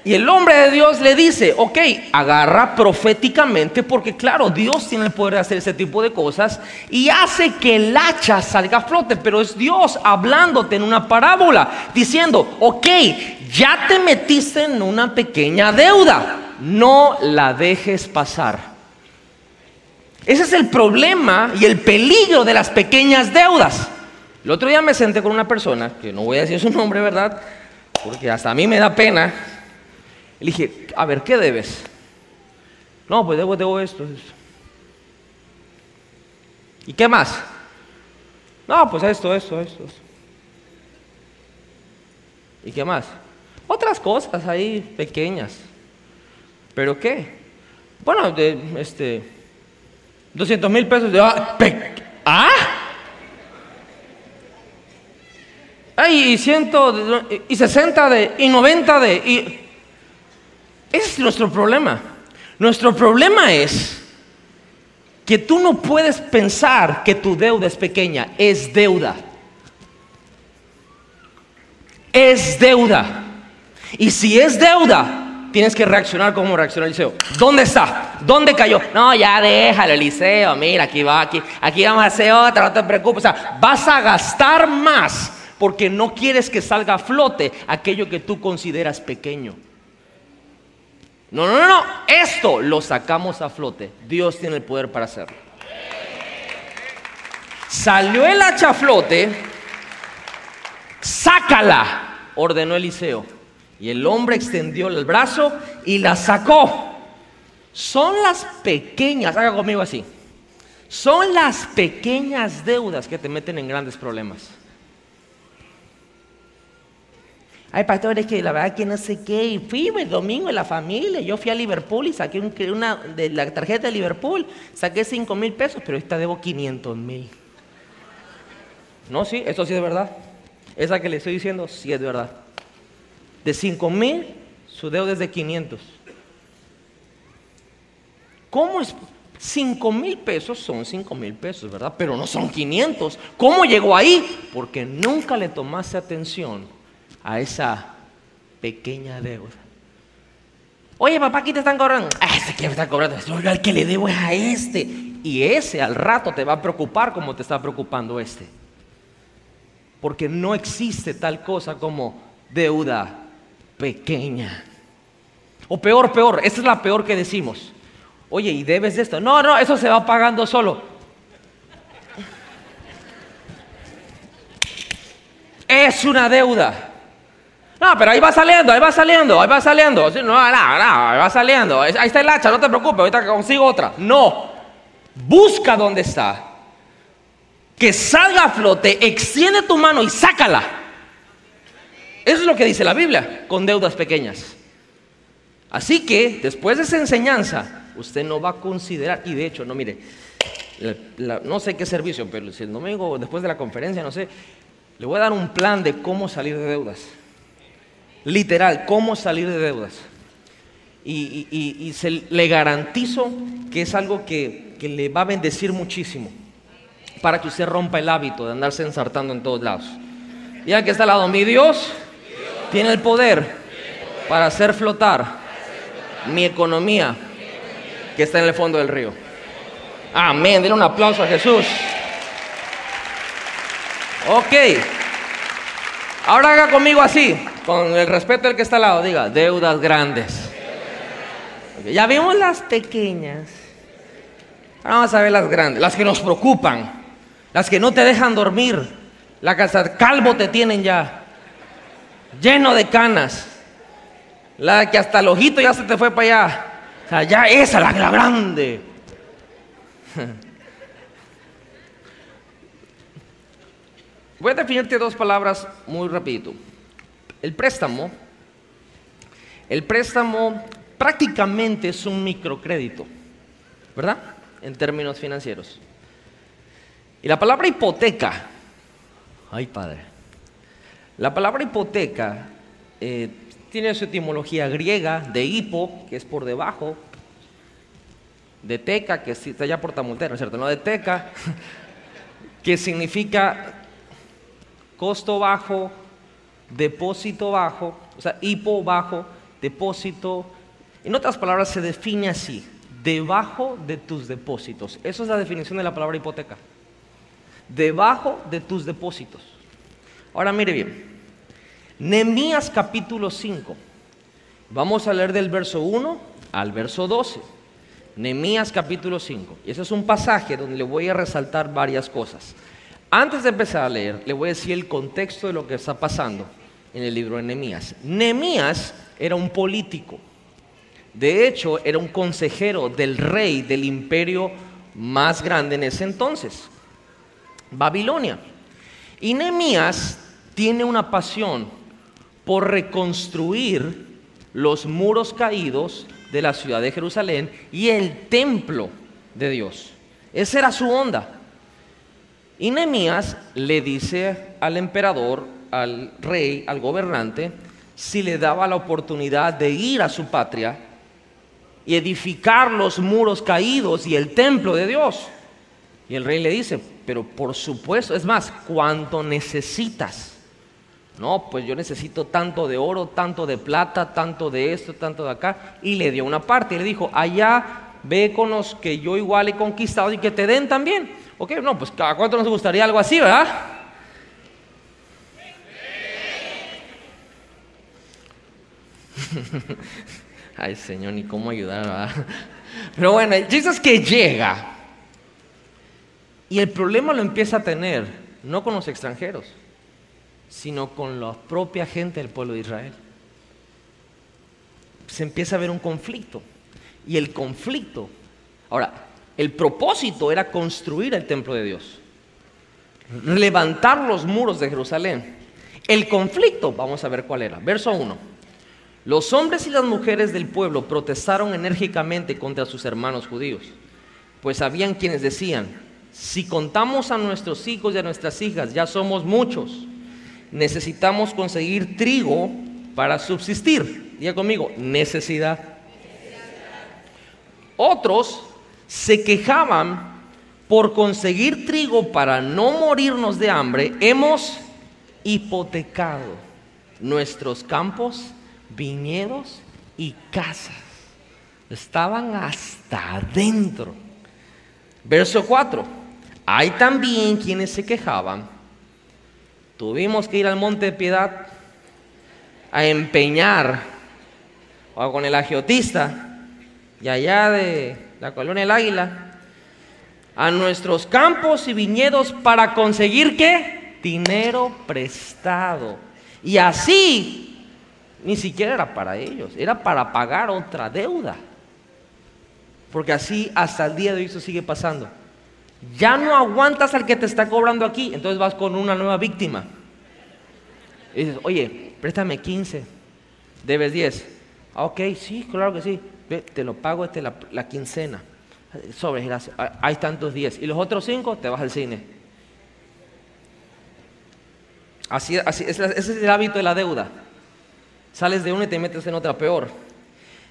Y el hombre de Dios le dice, ok, agarra proféticamente, porque claro, Dios tiene el poder de hacer ese tipo de cosas y hace que el hacha salga a flote, pero es Dios hablándote en una parábola, diciendo, ok, ya te metiste en una pequeña deuda, no la dejes pasar. Ese es el problema y el peligro de las pequeñas deudas. El otro día me senté con una persona, que no voy a decir su nombre, ¿verdad? Porque hasta a mí me da pena le dije, a ver, ¿qué debes? No, pues debo, debo esto. ¿Y qué más? No, pues esto, esto, esto. ¿Y qué más? Otras cosas ahí pequeñas. ¿Pero qué? Bueno, de, este, 200 mil pesos de... Ah, ¿Ah? Ay, y ciento, y 60 de, y 90 de, y... Ese es nuestro problema. Nuestro problema es que tú no puedes pensar que tu deuda es pequeña, es deuda. Es deuda. Y si es deuda, tienes que reaccionar como reacciona Eliseo. ¿Dónde está? ¿Dónde cayó? No, ya déjalo, Eliseo. Mira, aquí va, aquí, aquí vamos a hacer otra, no te preocupes. O sea, vas a gastar más porque no quieres que salga a flote aquello que tú consideras pequeño. No, no, no, no. Esto lo sacamos a flote. Dios tiene el poder para hacerlo. Salió el hacha a flote. Sácala, ordenó Eliseo. Y el hombre extendió el brazo y la sacó. Son las pequeñas, haga conmigo así. Son las pequeñas deudas que te meten en grandes problemas. Hay pastores que la verdad que no sé qué. Y fui el domingo en la familia. Yo fui a Liverpool y saqué una de la tarjeta de Liverpool. Saqué 5 mil pesos, pero esta debo 500 mil. No, sí, eso sí es verdad. Esa que le estoy diciendo, sí es verdad. De 5 mil, su deuda es de 500. ¿Cómo es? 5 mil pesos son 5 mil pesos, ¿verdad? Pero no son 500. ¿Cómo llegó ahí? Porque nunca le tomaste atención a esa pequeña deuda. Oye, papá, aquí te están cobrando. Ah, este que me está cobrando. Oiga, el que le debo es a este. Y ese al rato te va a preocupar como te está preocupando este. Porque no existe tal cosa como deuda pequeña. O peor, peor, esta es la peor que decimos. Oye, ¿y debes de esto? No, no, eso se va pagando solo. Es una deuda. No, pero ahí va saliendo, ahí va saliendo, ahí va saliendo. No, no, no, ahí va saliendo. Ahí está el hacha, no te preocupes, ahorita consigo otra. No. Busca dónde está. Que salga a flote, extiende tu mano y sácala. Eso es lo que dice la Biblia, con deudas pequeñas. Así que, después de esa enseñanza, usted no va a considerar, y de hecho, no mire, no sé qué servicio, pero si el domingo, después de la conferencia, no sé, le voy a dar un plan de cómo salir de deudas. Literal, cómo salir de deudas. Y, se, le garantizo que es algo que, que le va a bendecir muchísimo para que usted rompa el hábito de andarse ensartando en todos lados. Ya que está al lado, mi Dios tiene el poder para hacer flotar mi economía que está en el fondo del río. Amén. Denle un aplauso a Jesús. Ok. Ahora haga conmigo así. Con el respeto del que está al lado, diga, deudas grandes. ya vimos las pequeñas. Ahora vamos a ver las grandes, las que nos preocupan, las que no te dejan dormir, la que calvo te tienen ya, lleno de canas, la que hasta el ojito ya se te fue para allá. O sea, ya esa, la, la grande. Voy a definirte dos palabras muy rapidito. El préstamo, el préstamo prácticamente es un microcrédito, ¿verdad? En términos financieros. Y la palabra hipoteca, ay padre, la palabra hipoteca eh, tiene su etimología griega de hipo, que es por debajo, de teca, que está allá por Tamultero, ¿cierto? No de teca, que significa costo bajo, depósito bajo, o sea, hipo bajo, depósito. En otras palabras, se define así, debajo de tus depósitos. Eso es la definición de la palabra hipoteca. Debajo de tus depósitos. Ahora mire bien, Nehemías capítulo 5. Vamos a leer del verso 1 al verso 12. Nehemías capítulo 5. Y ese es un pasaje donde le voy a resaltar varias cosas. Antes de empezar a leer, le voy a decir el contexto de lo que está pasando en el libro de Nehemías. Nehemías era un político. De hecho, era un consejero del rey del imperio más grande en ese entonces, Babilonia. Y Nehemías tiene una pasión por reconstruir los muros caídos de la ciudad de Jerusalén y el templo de Dios. Esa era su onda. Y Nehemías le dice al emperador, al rey, al gobernante, si le daba la oportunidad de ir a su patria y edificar los muros caídos y el templo de Dios. Y el rey le dice, pero por supuesto, es más, ¿cuánto necesitas? No, pues yo necesito tanto de oro, tanto de plata, tanto de esto, tanto de acá. Y le dio una parte y le dijo, allá ve con los que yo igual he conquistado y que te den también. Ok, no, pues ¿a cuánto nos gustaría algo así, verdad? Ay, Señor, ni cómo ayudar, ¿verdad? Pero bueno, el es que llega. Y el problema lo empieza a tener, no con los extranjeros sino con la propia gente del pueblo de Israel. Se empieza a ver un conflicto. Y el conflicto, ahora, el propósito era construir el templo de Dios, levantar los muros de Jerusalén. El conflicto, vamos a ver cuál era. Verso 1. Los hombres y las mujeres del pueblo protestaron enérgicamente contra sus hermanos judíos, pues habían quienes decían, si contamos a nuestros hijos y a nuestras hijas, ya somos muchos necesitamos conseguir trigo para subsistir. Diga conmigo, necesidad. Otros se quejaban por conseguir trigo para no morirnos de hambre, hemos hipotecado nuestros campos, viñedos y casas. Estaban hasta adentro. Verso 4. Hay también quienes se quejaban Tuvimos que ir al monte de piedad a empeñar, o con el agiotista, y allá de la colonia El Águila, a nuestros campos y viñedos para conseguir qué? Dinero prestado. Y así, ni siquiera era para ellos, era para pagar otra deuda. Porque así hasta el día de hoy eso sigue pasando. Ya no aguantas al que te está cobrando aquí, entonces vas con una nueva víctima. Y dices, oye, préstame 15, debes 10. Ah, ok, sí, claro que sí. te lo pago este, la, quincena. Sobre, gracias. Hay tantos 10. Y los otros 5 te vas al cine. Así, así ese es el hábito de la deuda. Sales de una y te metes en otra peor.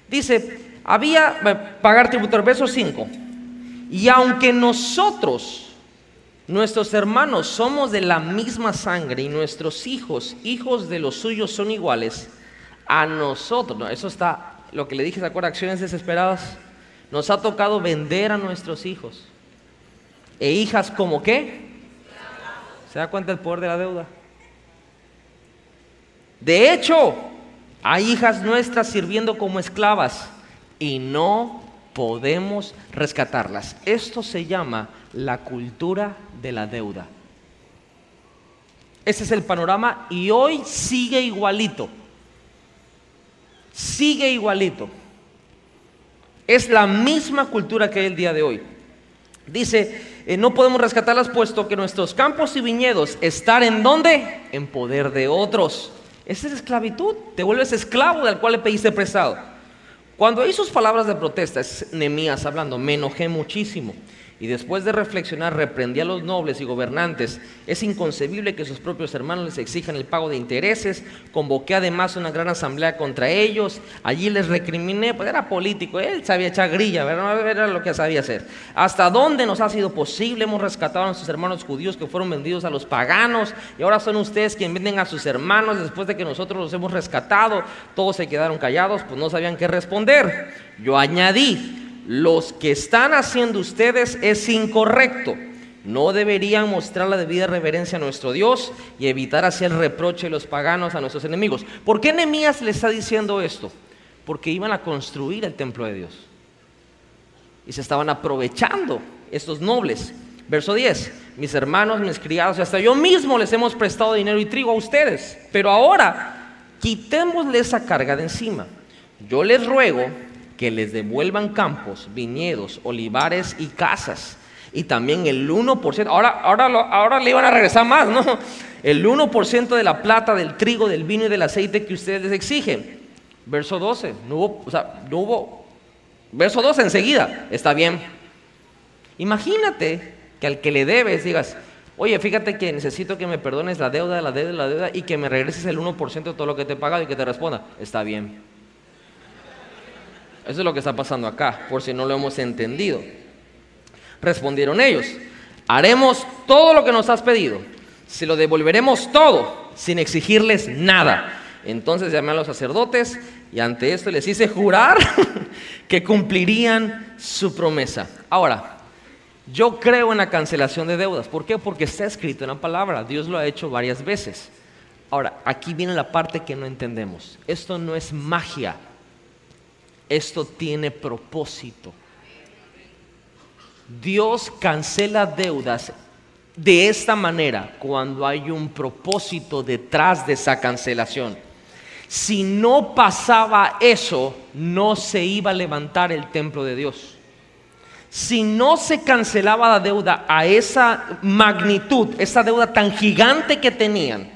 Dice, había, eh, pagar tributo, verso 5. Y aunque nosotros, nuestros hermanos, somos de la misma sangre y nuestros hijos, hijos de los suyos, son iguales, a nosotros, no, eso está, lo que le dije, ¿se acuerda? Acciones desesperadas. Nos ha tocado vender a nuestros hijos. E hijas como qué? ¿Se da cuenta el poder de la deuda? De hecho, hay hijas nuestras sirviendo como esclavas y no podemos rescatarlas. Esto se llama la cultura de la deuda. Ese es el panorama y hoy sigue igualito. Sigue igualito. Es la misma cultura que el día de hoy. Dice, eh, no podemos rescatarlas puesto que nuestros campos y viñedos están en dónde? En poder de otros. Esa es esclavitud. Te vuelves esclavo del cual le pediste prestado. Cuando oí sus palabras de protesta, es Nemías hablando, me enojé muchísimo Y después de reflexionar, reprendí a los nobles y gobernantes. Es inconcebible que sus propios hermanos les exijan el pago de intereses. Convoqué además una gran asamblea contra ellos. Allí les recriminé, pues era político, él sabía echar grilla, ¿verdad? era lo que sabía hacer. ¿Hasta dónde nos ha sido posible? Hemos rescatado a nuestros hermanos judíos que fueron vendidos a los paganos y ahora son ustedes quienes venden a sus hermanos después de que nosotros los hemos rescatado. Todos se quedaron callados, pues no sabían qué responder. Yo añadí, los que están haciendo ustedes es incorrecto. No deberían mostrar la debida reverencia a nuestro Dios y evitar el reproche de los paganos a nuestros enemigos. ¿Por qué Nehemías le está diciendo esto? Porque iban a construir el templo de Dios. Y se estaban aprovechando estos nobles. Verso 10. Mis hermanos, mis criados hasta yo mismo les hemos prestado dinero y trigo a ustedes. Pero ahora quitémosle esa carga de encima. Yo les ruego que les devuelvan campos, viñedos, olivares y casas. Y también el 1%, ahora, ahora, ahora le iban a regresar más, ¿no? El 1% de la plata, del trigo, del vino y del aceite que ustedes les exigen. Verso 12, no hubo, o sea, no hubo, verso 12 enseguida, está bien. Imagínate que al que le debes digas, oye, fíjate que necesito que me perdones la deuda, la deuda, la deuda y que me regreses el 1% de todo lo que te he pagado y que te responda, está bien. Eso es lo que está pasando acá, por si no lo hemos entendido. Respondieron ellos, haremos todo lo que nos has pedido, se lo devolveremos todo, sin exigirles nada. Entonces llamé a los sacerdotes y ante esto les hice jurar que cumplirían su promesa. Ahora, yo creo en la cancelación de deudas. ¿Por qué? Porque está escrito en la palabra. Dios lo ha hecho varias veces. Ahora, aquí viene la parte que no entendemos. Esto no es magia. Esto tiene propósito. Dios cancela deudas de esta manera cuando hay un propósito detrás de esa cancelación. Si no pasaba eso, no se iba a levantar el templo de Dios. Si no se cancelaba la deuda a esa magnitud, esa deuda tan gigante que tenían,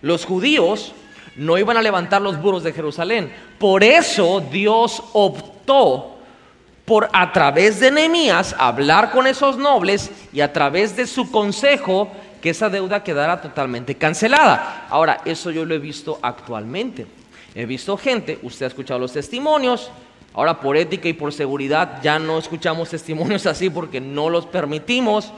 los judíos no iban a levantar los muros de Jerusalén. Por eso Dios optó por a través de Nehemías hablar con esos nobles y a través de su consejo que esa deuda quedara totalmente cancelada. Ahora, eso yo lo he visto actualmente. He visto gente, usted ha escuchado los testimonios, ahora por ética y por seguridad ya no escuchamos testimonios así porque no los permitimos.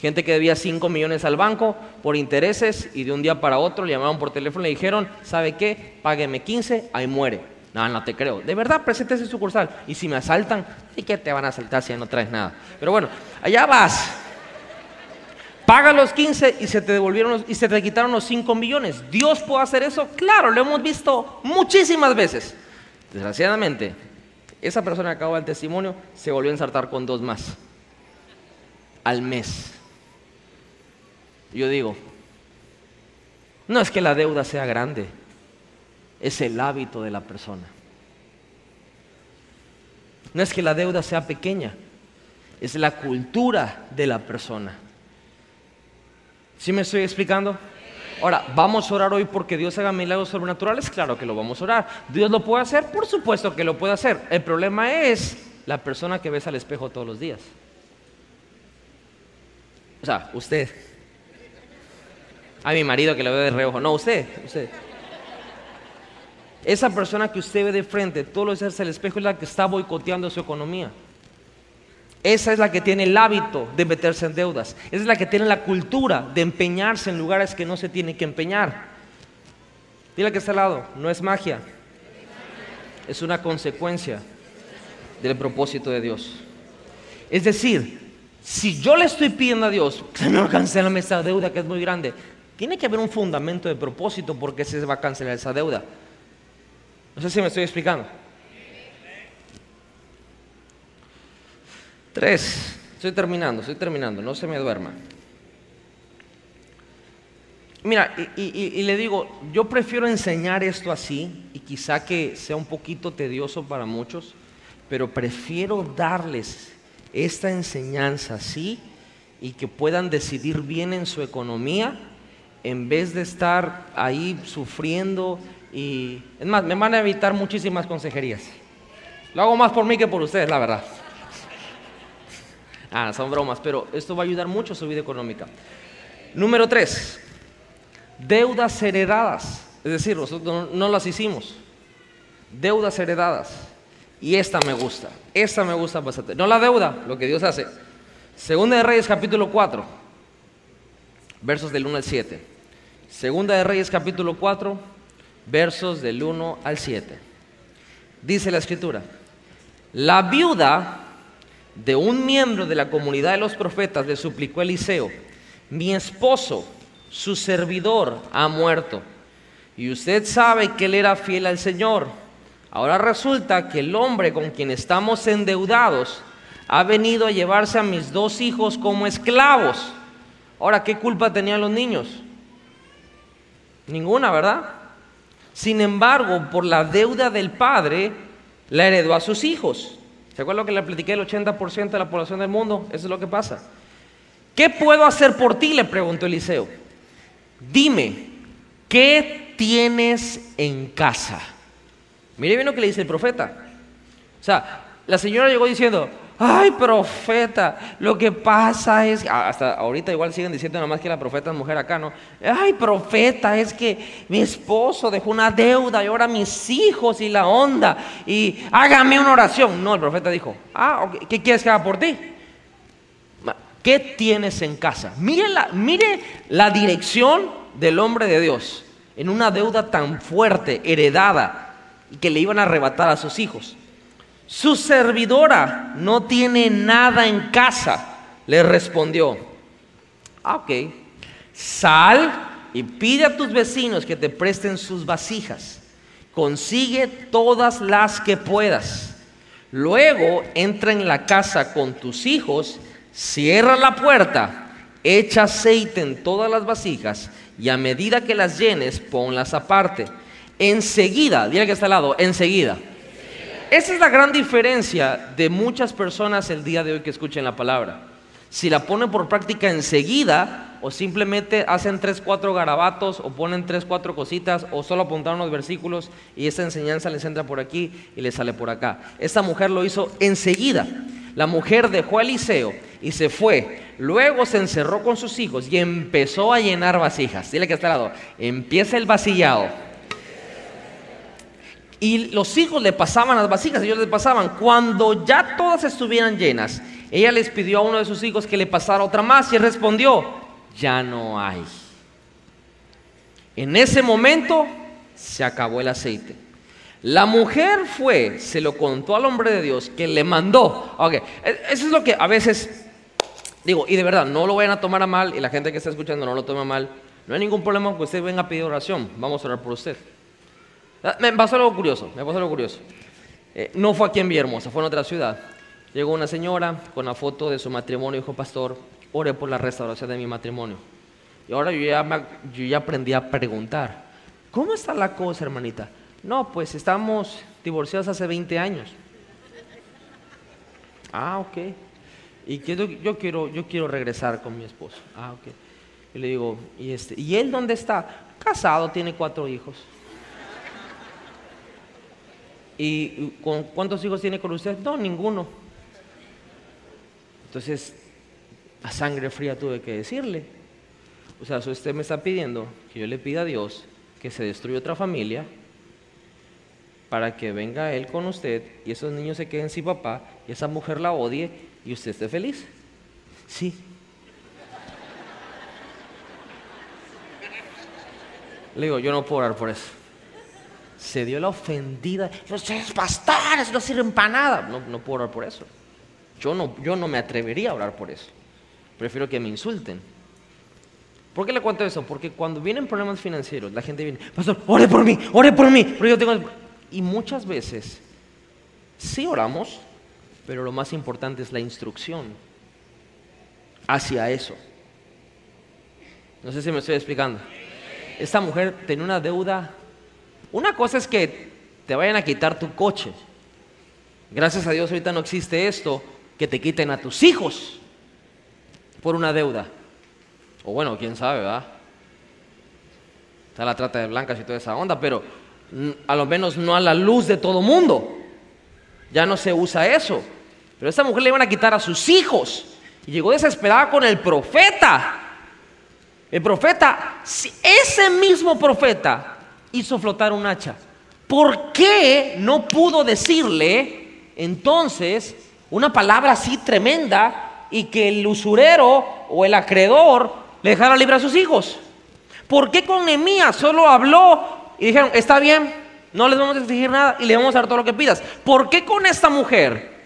Gente que debía 5 millones al banco por intereses y de un día para otro le llamaron por teléfono y le dijeron, ¿sabe qué? Págueme 15, ahí muere. No, no te creo. De verdad, preséntese su sucursal. Y si me asaltan, ¿y qué te van a asaltar si ya no traes nada? Pero bueno, allá vas. Paga los 15 y se te devolvieron y se te quitaron los 5 millones. ¿Dios puede hacer eso? Claro, lo hemos visto muchísimas veces. Desgraciadamente, esa persona que acabó el testimonio se volvió a ensartar con dos más al mes. Yo digo, no es que la deuda sea grande, es el hábito de la persona. No es que la deuda sea pequeña, es la cultura de la persona. ¿Sí me estoy explicando? Ahora, ¿vamos a orar hoy porque Dios haga milagros sobrenaturales? Claro que lo vamos a orar. ¿Dios lo puede hacer? Por supuesto que lo puede hacer. El problema es la persona que ves al espejo todos los días. O sea, usted. A mi marido que lo ve de reojo. No, usted, usted. Esa persona que usted ve de frente todos los días al espejo es la que está boicoteando su economía. Esa es la que tiene el hábito de meterse en deudas. Esa es la que tiene la cultura de empeñarse en lugares que no se tiene que empeñar. Dile que está al lado, no es magia. Es una consecuencia del propósito de Dios. Es decir, si yo le estoy pidiendo a Dios, Señor, cancélame esa deuda que es muy grande, tiene que haber un fundamento de propósito porque se va a cancelar esa deuda. No sé si me estoy explicando. Tres, estoy terminando, estoy terminando, no se me duerma. Mira, y, le digo, yo prefiero enseñar esto así, y quizá que sea un poquito tedioso para muchos, pero prefiero darles esta enseñanza así y que puedan decidir bien en su economía en vez de estar ahí sufriendo y... Es más, me van a evitar muchísimas consejerías. Lo hago más por mí que por ustedes, la verdad. Ah, son bromas, pero esto va a ayudar mucho a su vida económica. Número tres, deudas heredadas. Es decir, nosotros no, las hicimos. Deudas heredadas. Y esta me gusta. Esta me gusta bastante. No la deuda, lo que Dios hace. Segunda de Reyes capítulo 4, versos del 1 al 7. Segunda de Reyes capítulo 4, versos del 1 al 7. Dice la escritura, la viuda de un miembro de la comunidad de los profetas le suplicó a Eliseo, mi esposo, su servidor, ha muerto. Y usted sabe que él era fiel al Señor. Ahora resulta que el hombre con quien estamos endeudados ha venido a llevarse a mis dos hijos como esclavos. Ahora, ¿qué culpa tenían los niños? Ninguna, ¿verdad? Sin embargo, por la deuda del padre, la heredó a sus hijos. ¿Se acuerdan lo que le platiqué? El 80% de la población del mundo, eso es lo que pasa. ¿Qué puedo hacer por ti? le preguntó Eliseo. Dime, ¿qué tienes en casa? Mire bien lo que le dice el profeta. O sea, la señora llegó diciendo, ay profeta, lo que pasa es, ah, hasta ahorita igual siguen diciendo nada más que la profeta es mujer acá, ¿no? Ay profeta, es que mi esposo dejó una deuda y ahora mis hijos y la onda, y hágame una oración. No, el profeta dijo, ah, ¿qué quieres que haga por ti? ¿Qué tienes en casa? Mire mire la dirección del hombre de Dios en una deuda tan fuerte, heredada, que le iban a arrebatar a sus hijos. Su servidora no tiene nada en casa, le respondió. Ah, ok, sal y pide a tus vecinos que te presten sus vasijas. Consigue todas las que puedas. Luego entra en la casa con tus hijos, cierra la puerta, echa aceite en todas las vasijas y a medida que las llenes, ponlas aparte. Enseguida, dile que está al lado, enseguida esa es la gran diferencia de muchas personas el día de hoy que escuchen la palabra. Si la ponen por práctica enseguida o simplemente hacen tres, cuatro garabatos o ponen tres, cuatro cositas o solo apuntaron los versículos y esa enseñanza les entra por aquí y les sale por acá. Esta mujer lo hizo enseguida. La mujer dejó a Eliseo y se fue. Luego se encerró con sus hijos y empezó a llenar vasijas. Dile que está al lado. Empieza el vasillado y los hijos le pasaban las vasijas, ellos le pasaban. Cuando ya todas estuvieran llenas, ella les pidió a uno de sus hijos que le pasara otra más y él respondió, ya no hay. En ese momento se acabó el aceite. La mujer fue, se lo contó al hombre de Dios que le mandó. Ok, e, eso es lo que a veces digo, y de verdad, no lo vayan a tomar a mal y la gente que está escuchando no lo toma mal. No hay ningún problema que usted venga a pedir oración. Vamos a orar por usted. Ah, me pasó algo curioso, me pasó algo curioso. Eh, no fue aquí en Villahermosa, fue en otra ciudad. Llegó una señora con la foto de su matrimonio y dijo, pastor, ore por la restauración de mi matrimonio. Y ahora yo ya, aprendí a preguntar, ¿cómo está la cosa, hermanita? No, pues estamos divorciados hace 20 años. Ah, ok. Y yo, quiero, yo quiero regresar con mi esposo. Ah, ok. Y le digo, ¿y, este, ¿y él dónde está? Casado, tiene cuatro hijos. ¿Y con cuántos hijos tiene con usted? No, ninguno. Entonces, a sangre fría tuve que decirle. O sea, usted me está pidiendo que yo le pida a Dios que se destruya otra familia para que venga Él con usted y esos niños se queden sin papá y esa mujer la odie y usted esté feliz. Sí. Le digo, yo no puedo orar por eso se dio la ofendida. Los pastores no sirven para nada. No, no puedo orar por eso. Yo no, yo no me atrevería a orar por eso. Prefiero que me insulten. ¿Por qué le cuento eso? Porque cuando vienen problemas financieros, la gente viene, pastor, ore por mí, ore por mí. yo tengo... Y muchas veces sí oramos, pero lo más importante es la instrucción hacia eso. No sé si me estoy explicando. Esta mujer tenía una deuda una cosa es que te vayan a quitar tu coche. Gracias a Dios ahorita no existe esto, que te quiten a tus hijos por una deuda. O bueno, quién sabe, ¿verdad? Está la trata de blancas y toda esa onda, pero a lo menos no a la luz de todo mundo. Ya no se usa eso. Pero a esta mujer le iban a quitar a sus hijos. Y llegó desesperada con el profeta. El profeta, ese mismo profeta hizo flotar un hacha. ¿Por qué no pudo decirle entonces una palabra así tremenda y que el usurero o el acreedor le dejara libre a sus hijos? ¿Por qué con Nehemías solo habló y dijeron, está bien, no les vamos a exigir nada y le vamos a dar todo lo que pidas? ¿Por qué con esta mujer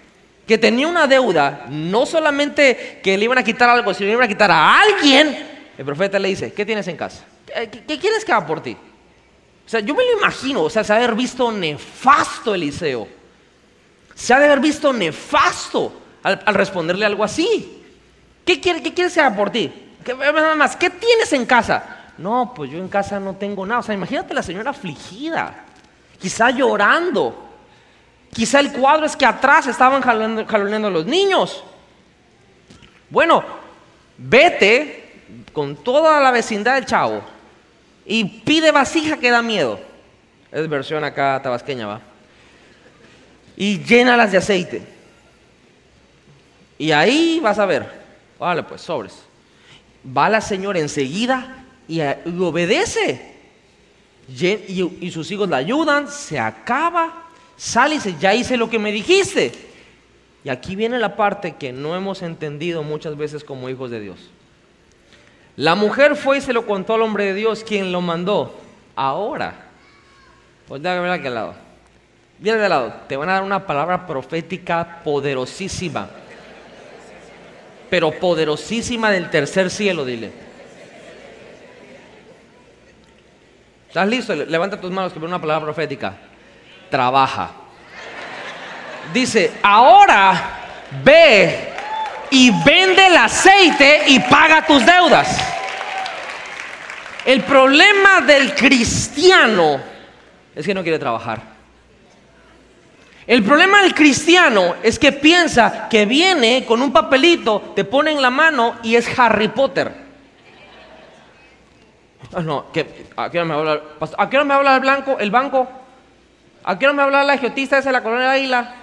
que tenía una deuda, no solamente que le iban a quitar algo, sino le iban a quitar a alguien, el profeta le dice, ¿qué tienes en casa? ¿Qué, quieres que haga por ti? O sea, yo me lo imagino, o sea, se ha de haber visto nefasto Eliseo. Se ha de haber visto nefasto al, responderle algo así. ¿Qué, quiere, ¿Qué quieres que haga por ti? ¿Qué, más, ¿Qué tienes en casa? No, pues yo en casa no tengo nada. O sea, imagínate la señora afligida, quizá llorando. Quizá el cuadro es que atrás estaban jaloneando los niños. Bueno, vete con toda la vecindad del chavo y pide vasija que da miedo. Es versión acá tabasqueña, va. Y llénalas de aceite. Y ahí vas a ver. Vale, pues, sobres. Va la señora enseguida y, obedece. y sus hijos la ayudan, se acaba Sale y dice, ya hice lo que me dijiste. Y aquí viene la parte que no hemos entendido muchas veces como hijos de Dios. La mujer fue y se lo contó al hombre de Dios, quien lo mandó. Ahora, pues déjame ver aquel lado. Viene de lado, te van a dar una palabra profética poderosísima. Pero poderosísima del tercer cielo, dile. ¿Estás listo? Levanta tus manos que viene una palabra profética trabaja. Dice, ahora ve y vende el aceite y paga tus deudas. El problema del cristiano es que no quiere trabajar. El problema del cristiano es que piensa que viene con un papelito, te pone en la mano y es Harry Potter. Ah, no, ¿a qué me habla, ¿a qué hora me habla el, blanco, el banco? ¿A qué hora me habla la geotista esa de la colonia de Águila?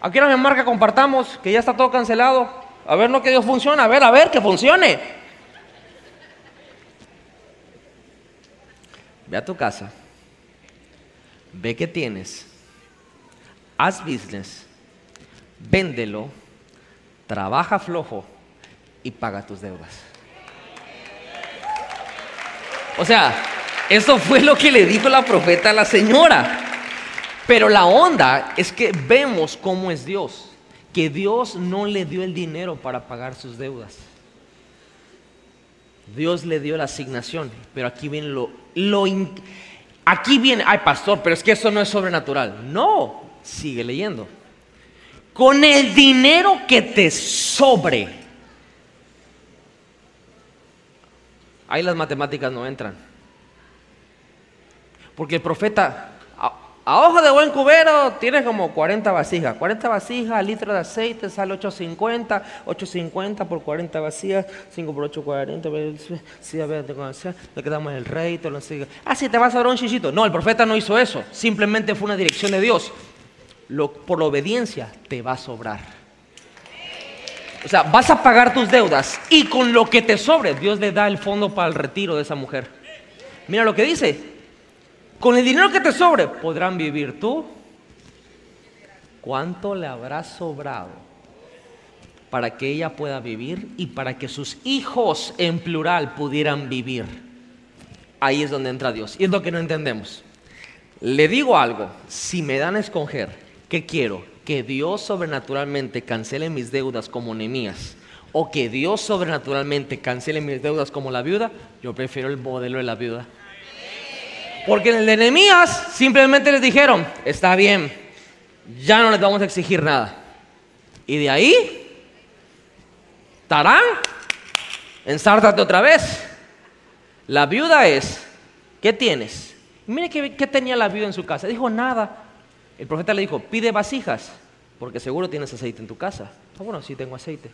¿A qué hora me marca compartamos que ya está todo cancelado? A ver, no que Dios funciona, a ver, a ver, que funcione. Ve a tu casa, ve qué tienes, haz business, véndelo, trabaja flojo y paga tus deudas. O sea, eso fue lo que le dijo la profeta a la señora. Pero la onda es que vemos cómo es Dios. Que Dios no le dio el dinero para pagar sus deudas. Dios le dio la asignación. Pero aquí viene lo... aquí viene, ay pastor, pero es que eso no es sobrenatural. No, sigue leyendo. Con el dinero que te sobre. Ahí las matemáticas no entran. Porque el profeta, a, ojo de buen cubero, tiene como 40 vasijas. 40 vasijas, litro de aceite, sale 8.50. 8.50 por 40 vasijas, 5 por 8, 40. Sí, a ver, le quedamos el rey, lo sigue. Ah, sí, te vas a dar un chichito. No, el profeta no hizo eso. Simplemente fue una dirección de Dios. por obediencia te va a sobrar. O sea, vas a pagar tus deudas y con lo que te sobre, Dios le da el fondo para el retiro de esa mujer. Mira lo que dice. Con el dinero que te sobre, ¿podrán vivir tú? ¿Cuánto le habrá sobrado para que ella pueda vivir y para que sus hijos en plural pudieran vivir? Ahí es donde entra Dios. Y es lo que no entendemos. Le digo algo, si me dan a escoger, ¿qué quiero? Que Dios sobrenaturalmente cancele mis deudas como Nemías o que Dios sobrenaturalmente cancele mis deudas como la viuda, yo prefiero el modelo de la viuda. Porque en el de simplemente les dijeron, está bien, ya no les vamos a exigir nada. Y de ahí, tarán, ensártate otra vez. La viuda es, ¿qué tienes? mire qué, tenía la viuda en su casa. Dijo, nada. El profeta le dijo, pide vasijas, porque seguro tienes aceite en tu casa. Ah, bueno, sí tengo aceite.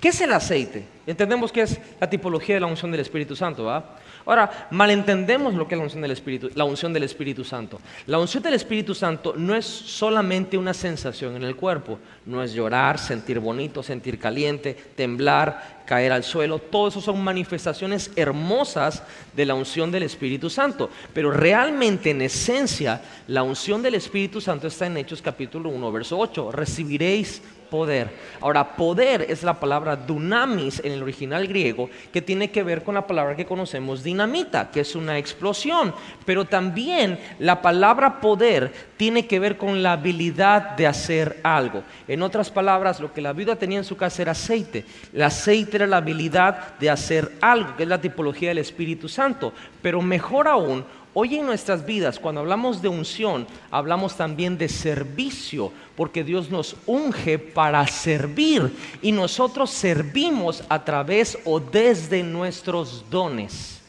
¿Qué es el aceite? Entendemos que es la tipología de la unción del Espíritu Santo, ¿va? Ahora, malentendemos lo que es la unción del Espíritu, la unción del Espíritu Santo. La unción del Espíritu Santo no es solamente una sensación en el cuerpo, no es llorar, sentir bonito, sentir caliente, temblar, caer al suelo. Todo eso son manifestaciones hermosas de la unción del Espíritu Santo. Pero realmente, en esencia, la unción del Espíritu Santo está en Hechos capítulo 1, verso 8. Recibiréis poder. Ahora, poder es la palabra dunamis en el original griego, que tiene que ver con la palabra que conocemos dinamita, que es una explosión. Pero también la palabra poder tiene que ver con la habilidad de hacer algo. En otras palabras, lo que la viuda tenía en su casa era aceite. El aceite era la habilidad de hacer algo, que es la tipología del Espíritu Santo. Pero mejor aún, Hoy en nuestras vidas, cuando hablamos de unción, hablamos también de servicio, porque Dios nos unge para servir y nosotros servimos a través o desde nuestros dones.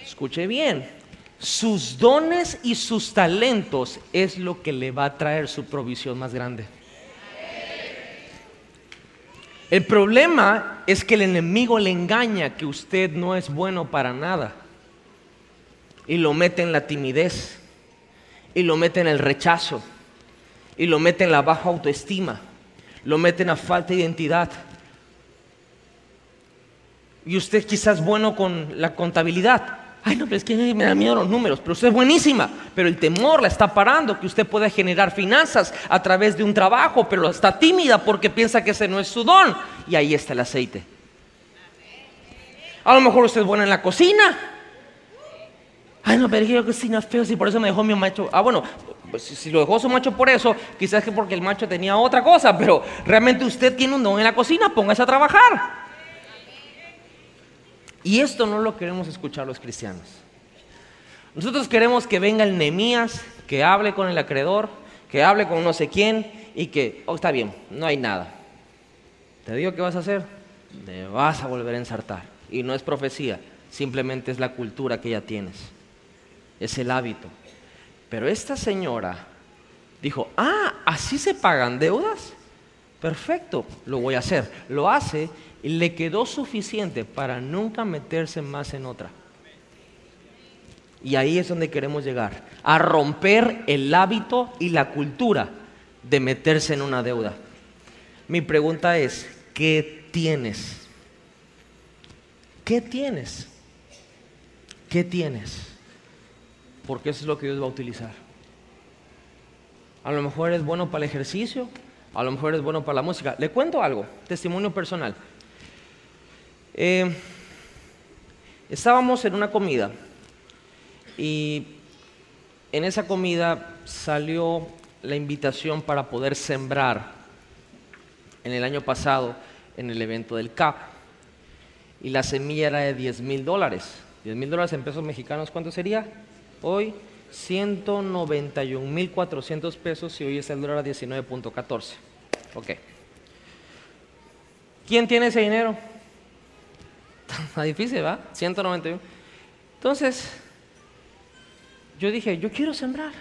Escuche bien, sus dones y sus talentos es lo que le va a traer su provisión más grande. El problema es que el enemigo le engaña que usted no es bueno para nada y lo mete en la timidez, y lo mete en el rechazo, y lo mete en la baja autoestima, lo mete en la falta de identidad. Y usted quizás bueno con la contabilidad. Ay, no, pero es que me da miedo los números, pero usted es buenísima, pero el temor la está parando, que usted pueda generar finanzas a través de un trabajo, pero está tímida porque piensa que ese no es su don. Y ahí está el aceite. A lo mejor usted es buena en la cocina, Ay, no, pero yo cocina feo, si por eso me dejó mi macho. Ah, bueno, pues si lo dejó su macho por eso, quizás que porque el macho tenía otra cosa, pero realmente usted tiene un don en la cocina, póngase a trabajar. Y esto no lo queremos escuchar los cristianos. Nosotros queremos que venga el Nemías, que hable con el acreedor, que hable con no sé quién y que, oh, está bien, no hay nada. Te digo qué vas a hacer, te vas a volver a ensartar. Y no es profecía, simplemente es la cultura que ya tienes es el hábito. Pero esta señora dijo, ah, así se pagan deudas. Perfecto, lo voy a hacer. Lo hace y le quedó suficiente para nunca meterse más en otra. Y ahí es donde queremos llegar, a romper el hábito y la cultura de meterse en una deuda. Mi pregunta es, ¿qué tienes? ¿Qué tienes? ¿Qué tienes? Porque eso es lo que Dios va a utilizar. A lo mejor es bueno para el ejercicio, a lo mejor es bueno para la música. Le cuento algo, testimonio personal. Eh, estábamos en una comida y en esa comida salió la invitación para poder sembrar en el año pasado en el evento del CAP. Y la semilla era de 10 mil dólares. 10 mil dólares en pesos mexicanos, ¿cuánto sería? Hoy 191.400 pesos y hoy es el dólar a 19.14. Ok. ¿Quién tiene ese dinero? Está difícil, ¿va? 191. Entonces, yo dije, yo quiero sembrar.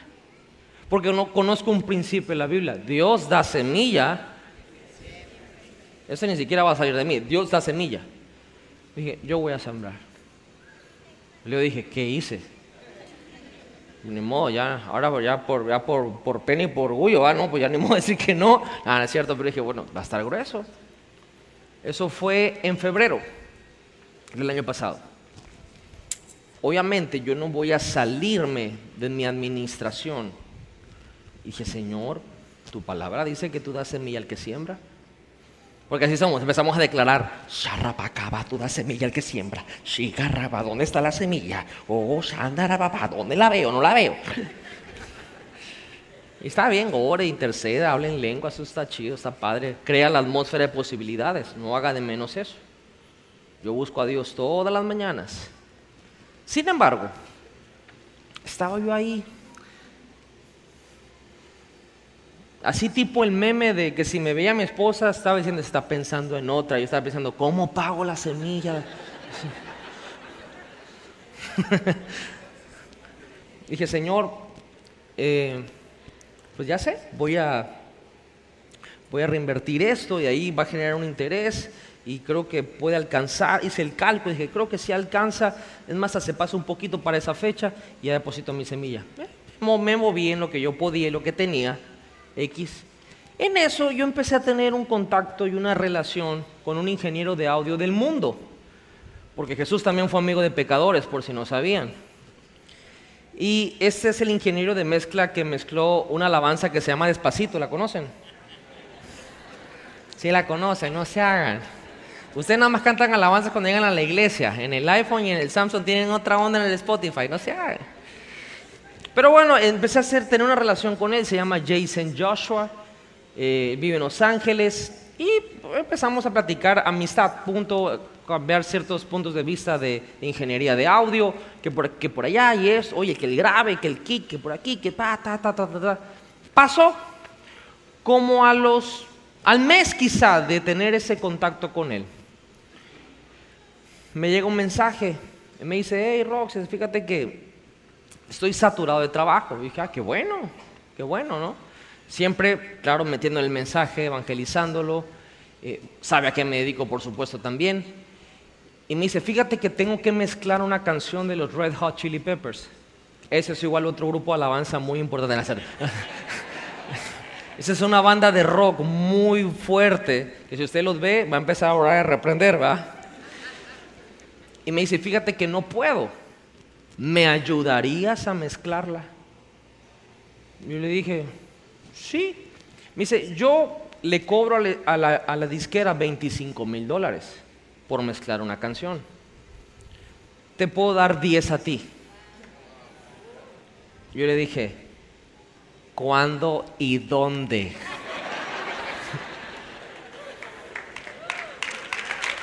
Porque no conozco un principio en la Biblia. Dios da semilla. Eso ni siquiera va a salir de mí. Dios da semilla. Dije, yo voy a sembrar. Le dije, ¿qué hice? Ni modo, ya, ahora ya por, ya por, por pena y por orgullo, ¿va? no, pues ya ni modo decir que no, ah, es cierto, pero dije, bueno, va a estar grueso. Eso fue en febrero del año pasado. Obviamente yo no voy a salirme de mi administración. dije, Señor, tu palabra dice que tú das semilla al que siembra. Porque así somos, empezamos a declarar, Sharrapacaba, tú das semilla al que siembra. Shigarraba, ¿dónde está la semilla? Oh, Shandarababa, ¿dónde la veo? No la veo. y está bien, ore, interceda, hable en lengua, eso está chido, está padre. Crea la atmósfera de posibilidades, no haga de menos eso. Yo busco a Dios todas las mañanas. Sin embargo, estaba yo ahí Así tipo el meme de que si me veía mi esposa estaba diciendo, está pensando en otra. Yo estaba pensando, ¿cómo pago la semilla? Dije, Señor, eh, pues ya sé, voy a, voy a reinvertir esto y ahí va a generar un interés y creo que puede alcanzar. Hice el cálculo, dije, creo que si alcanza, es más, se pasa un poquito para esa fecha y ya deposito mi semilla. Eh, me moví en lo que yo podía y lo que tenía, X. En eso yo empecé a tener un contacto y una relación con un ingeniero de audio del mundo, porque Jesús también fue amigo de pecadores, por si no sabían. Y este es el ingeniero de mezcla que mezcló una alabanza que se llama Despacito, ¿la conocen? Sí la conocen, no se hagan. Ustedes nada más cantan alabanzas cuando llegan a la iglesia. En el iPhone y en el Samsung tienen otra onda en el Spotify, no se hagan. Pero bueno, empecé a hacer, tener una relación con él, se llama Jason Joshua, eh, vive en Los Ángeles y empezamos a platicar amistad, punto, cambiar ciertos puntos de vista de, ingeniería de audio, que por, que por allá y es, oye, que el grave, que el kick, que por aquí, que ta, ta, ta, ta, ta. Pasó como a los, al mes quizá de tener ese contacto con él. Me llega un mensaje, me dice, hey Rox, fíjate que estoy saturado de trabajo. Y dije, ah, qué bueno, qué bueno, ¿no? Siempre, claro, metiendo el mensaje, evangelizándolo. Eh, sabe a qué me dedico, por supuesto, también. Y me dice, fíjate que tengo que mezclar una canción de los Red Hot Chili Peppers. Ese es igual otro grupo de alabanza muy importante en serie. Esa es una banda de rock muy fuerte, que si usted los ve, va a empezar a orar a reprender, ¿va? Y me dice, fíjate que no puedo ¿me ayudarías a mezclarla? Yo le dije, sí. Me dice, yo le cobro a la, disquera 25 mil dólares por mezclar una canción. Te puedo dar 10 a ti. Yo le dije, ¿cuándo y dónde?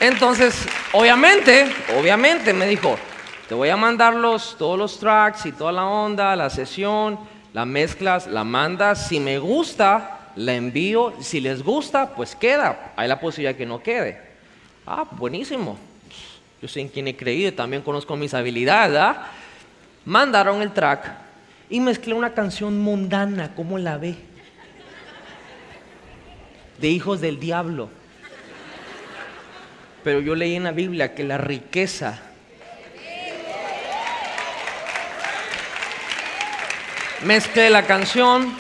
Entonces, obviamente, obviamente me dijo, te voy a mandar todos los tracks y toda la onda, la sesión, la mezclas, la mandas. Si me gusta, la envío. Si les gusta, pues queda. Hay la posibilidad que no quede. Ah, buenísimo. Yo sé en quién he creído, también conozco mis habilidades. ¿ah? Mandaron el track y mezclé una canción mundana, ¿cómo la ve? De hijos del diablo. Pero yo leí en la Biblia que la riqueza Mezclé la canción,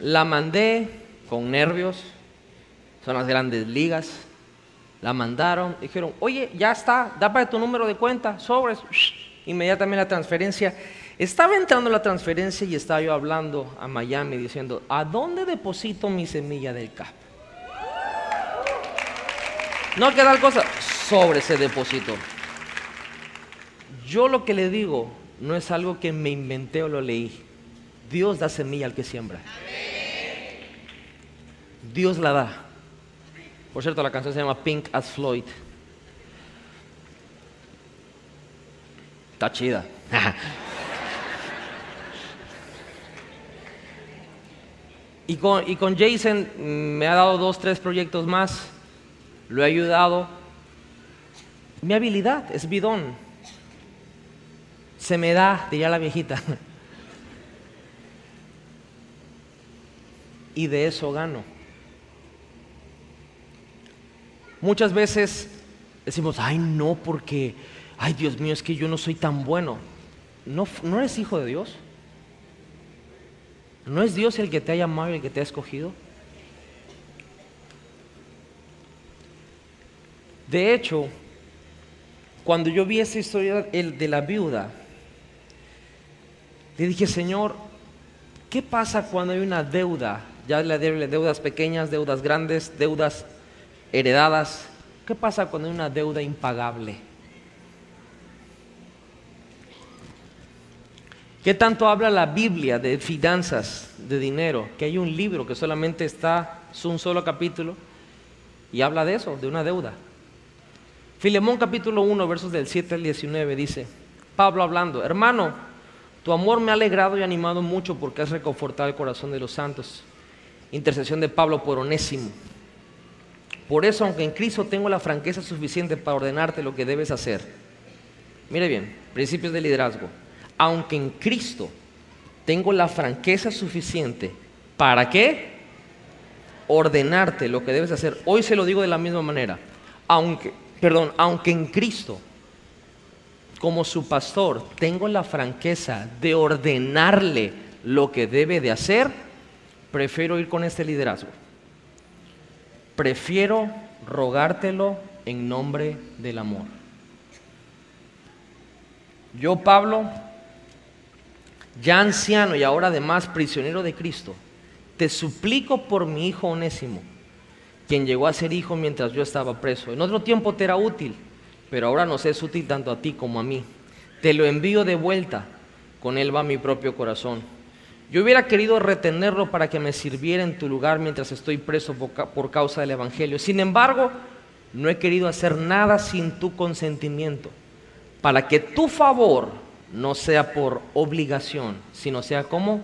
la mandé con nervios, son las grandes ligas, la mandaron, dijeron, oye, ya está, da para tu número de cuenta, sobres, inmediatamente la transferencia. Estaba entrando la transferencia y estaba yo hablando a Miami diciendo, ¿a dónde deposito mi semilla del CAP? No queda cosa, sobre ese depósito. Yo lo que le digo, no es algo que me inventé o lo leí. Dios da semilla al que siembra. Dios la da. Por cierto, la canción se llama Pink as Floyd. Está chida. y, con, Jason me ha dado dos, tres proyectos más. Lo he ayudado. Mi habilidad es bidón se me da, diría la viejita. y de eso gano. Muchas veces decimos, ay no, porque, ay Dios mío, es que yo no soy tan bueno. No, no eres hijo de Dios. ¿No es Dios el que te ha llamado y el que te ha escogido? De hecho, cuando yo vi esa historia de la viuda, le dije, Señor, ¿qué pasa cuando hay una deuda? Ya le deudas pequeñas, deudas grandes, deudas heredadas. ¿Qué pasa cuando hay una deuda impagable? ¿Qué tanto habla la Biblia de finanzas, de dinero? Que hay un libro que solamente está, es un solo capítulo, y habla de eso, de una deuda. Filemón capítulo 1, versos del 7 al 19 dice, Pablo hablando, hermano, tu amor me ha alegrado y animado mucho porque has reconfortado el corazón de los santos. Intercesión de Pablo por Onésimo. Por eso, aunque en Cristo tengo la franqueza suficiente para ordenarte lo que debes hacer. Mire bien, principios de liderazgo. Aunque en Cristo tengo la franqueza suficiente, ¿para qué? ordenarte lo que debes hacer. Hoy se lo digo de la misma manera. Aunque, perdón, aunque en Cristo, como su pastor, tengo la franqueza de ordenarle lo que debe de hacer, prefiero ir con este liderazgo. Prefiero rogártelo en nombre del amor. Yo, Pablo, ya anciano y ahora además prisionero de Cristo, te suplico por mi hijo onésimo, quien llegó a ser hijo mientras yo estaba preso. En otro tiempo te era útil, pero ahora nos es útil tanto a ti como a mí. Te lo envío de vuelta, con él va mi propio corazón. Yo hubiera querido retenerlo para que me sirviera en tu lugar mientras estoy preso por causa del Evangelio. Sin embargo, no he querido hacer nada sin tu consentimiento, para que tu favor no sea por obligación, sino sea como...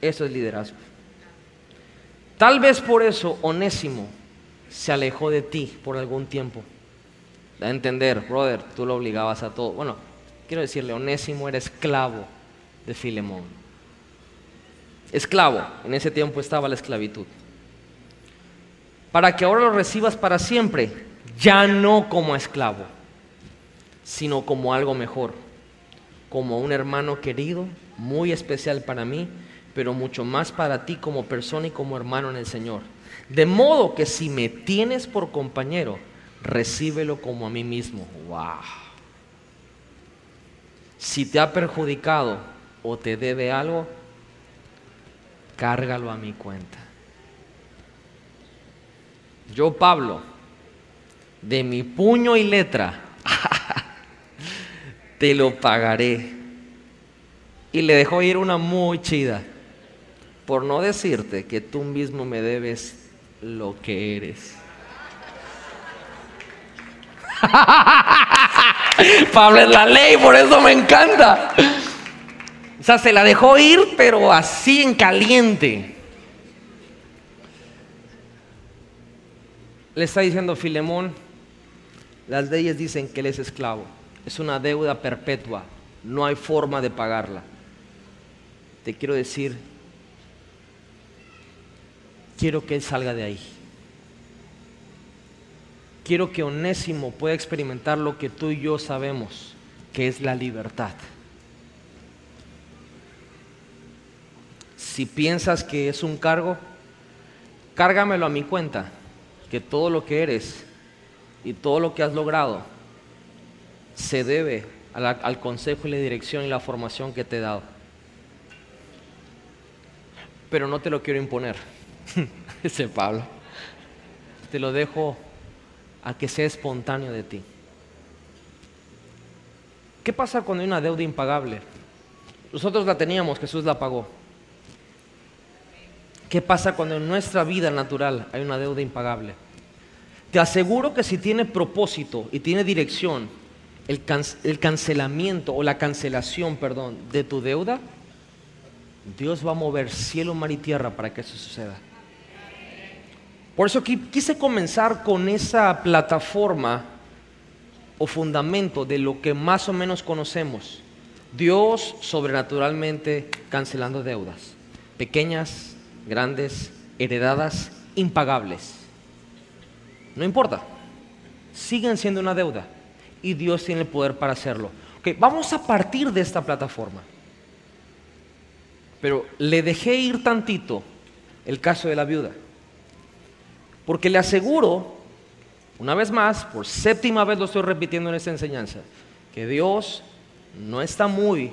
Eso es liderazgo. Tal vez por eso Onésimo se alejó de ti por algún tiempo. Da a entender, brother, tú lo obligabas a todo. Bueno, quiero decirle, Onésimo era esclavo de Filemón. Esclavo, en ese tiempo estaba la esclavitud. Para que ahora lo recibas para siempre, ya no como esclavo, sino como algo mejor, como un hermano querido, muy especial para mí, pero mucho más para ti como persona y como hermano en el Señor. De modo que si me tienes por compañero, recíbelo como a mí mismo. Wow. Si te ha perjudicado o te debe algo, cárgalo a mi cuenta. Yo, Pablo, de mi puño y letra, te lo pagaré. Y le dejó ir una muy chida por no decirte que tú mismo me debes lo que eres. Pablo es la ley, por eso me encanta. O sea, se la dejó ir, pero así en caliente. Le está diciendo Filemón, las leyes dicen que él es esclavo. Es una deuda perpetua. No hay forma de pagarla. Te quiero decir quiero que Él salga de ahí. Quiero que Onésimo pueda experimentar lo que tú y yo sabemos, que es la libertad. Si piensas que es un cargo, cárgamelo a mi cuenta, que todo lo que eres y todo lo que has logrado se debe al consejo y la dirección y la formación que te he dado. Pero no te lo quiero imponer. Ese Pablo. Te lo dejo a que sea espontáneo de ti. ¿Qué pasa cuando hay una deuda impagable? Nosotros la teníamos, Jesús la pagó. ¿Qué pasa cuando en nuestra vida natural hay una deuda impagable? Te aseguro que si tiene propósito y tiene dirección, el, el cancelamiento o la cancelación, perdón, de tu deuda, Dios va a mover cielo, mar y tierra para que eso suceda. Por eso quise comenzar con esa plataforma o fundamento de lo que más o menos conocemos. Dios sobrenaturalmente cancelando deudas, pequeñas, grandes, heredadas, impagables. No importa, siguen siendo una deuda y Dios tiene el poder para hacerlo. vamos a partir de esta plataforma. Pero le dejé ir tantito el caso de la viuda. Porque le aseguro, una vez más, por séptima vez lo estoy repitiendo en esta enseñanza, que Dios no está muy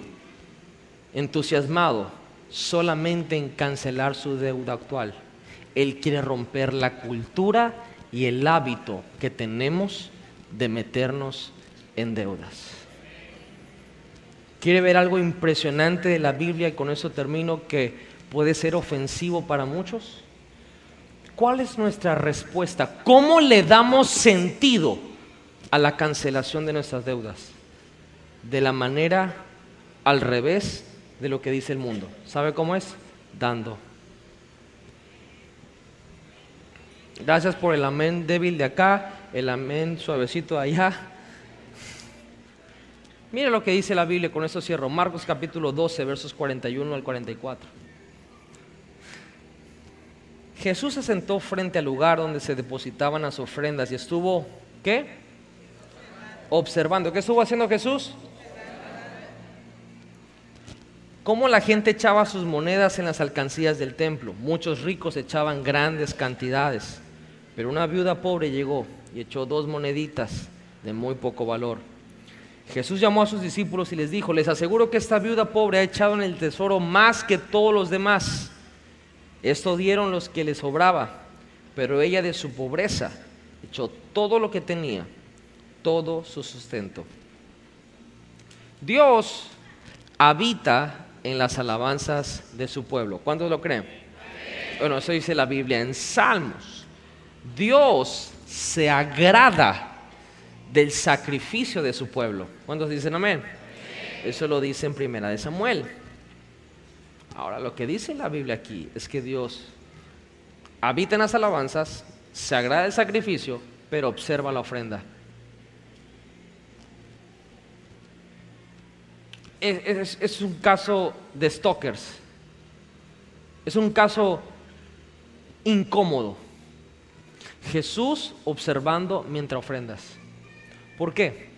entusiasmado solamente en cancelar su deuda actual. Él quiere romper la cultura y el hábito que tenemos de meternos en deudas. ¿Quiere ver algo impresionante de la Biblia y con eso termino que puede ser ofensivo para muchos? ¿Cuál es nuestra respuesta? ¿Cómo le damos sentido a la cancelación de nuestras deudas? De la manera al revés de lo que dice el mundo. ¿Sabe cómo es? Dando. Gracias por el amén débil de acá, el amén suavecito de allá. Mire lo que dice la Biblia, con esto cierro. Marcos capítulo 12, versos 41 al 44. Jesús se sentó frente al lugar donde se depositaban las ofrendas y estuvo, ¿qué? Observando. ¿Qué estuvo haciendo Jesús? Cómo la gente echaba sus monedas en las alcancías del templo. Muchos ricos echaban grandes cantidades, pero una viuda pobre llegó y echó dos moneditas de muy poco valor. Jesús llamó a sus discípulos y les dijo, les aseguro que esta viuda pobre ha echado en el tesoro más que todos los demás. Esto dieron los que le sobraba, pero ella de su pobreza echó todo lo que tenía, todo su sustento. Dios habita en las alabanzas de su pueblo. ¿Cuántos lo creen? Bueno, eso dice la Biblia en Salmos. Dios se agrada del sacrificio de su pueblo. ¿Cuántos dicen amén? Eso lo dice en Primera de Samuel. Ahora, lo que dice la Biblia aquí es que Dios habita en las alabanzas, se agrada el sacrificio, pero observa la ofrenda. Es, un caso de stalkers. Es un caso incómodo. Jesús observando mientras ofrendas. ¿Por qué?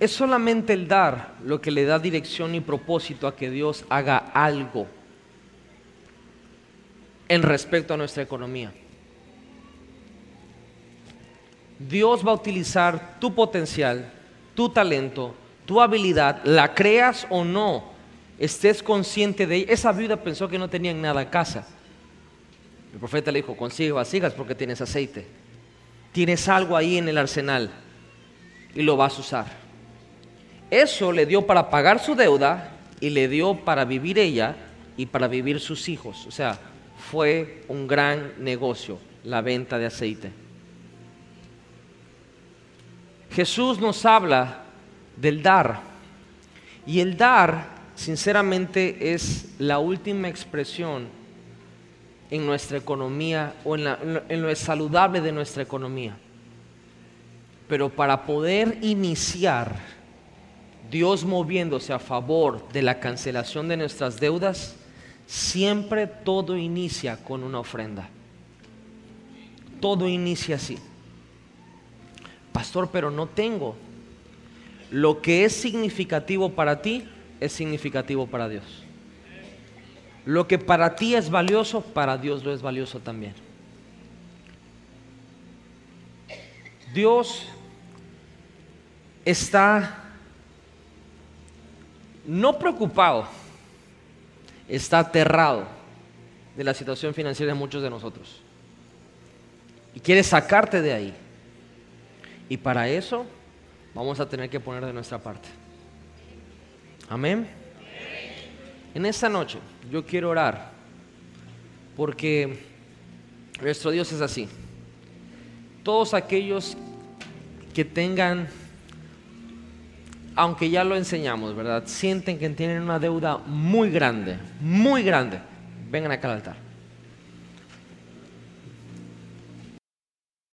Es solamente el dar lo que le da dirección y propósito a que Dios haga algo en respecto a nuestra economía. Dios va a utilizar tu potencial, tu talento, tu habilidad, la creas o no, estés consciente de ella. Esa viuda pensó que no tenían nada en casa. El profeta le dijo, consigue vasijas porque tienes aceite. Tienes algo ahí en el arsenal y lo vas a usar. Eso le dio para pagar su deuda y le dio para vivir ella y para vivir sus hijos. O sea, fue un gran negocio la venta de aceite. Jesús nos habla del dar. Y el dar, sinceramente, es la última expresión en nuestra economía o en, en lo saludable de nuestra economía. Pero para poder iniciar Dios moviéndose a favor de la cancelación de nuestras deudas, siempre todo inicia con una ofrenda. Todo inicia así. Pastor, pero no tengo. Lo que es significativo para ti es significativo para Dios. Lo que para ti es valioso, para Dios lo es valioso también. Dios está no preocupado, está aterrado de la situación financiera de muchos de nosotros. Y quiere sacarte de ahí. Y para eso vamos a tener que poner de nuestra parte. Amén. En esta noche yo quiero orar porque nuestro Dios es así. Todos aquellos que tengan aunque ya lo enseñamos, ¿verdad? Sienten que tienen una deuda muy grande, muy grande. Vengan acá al altar.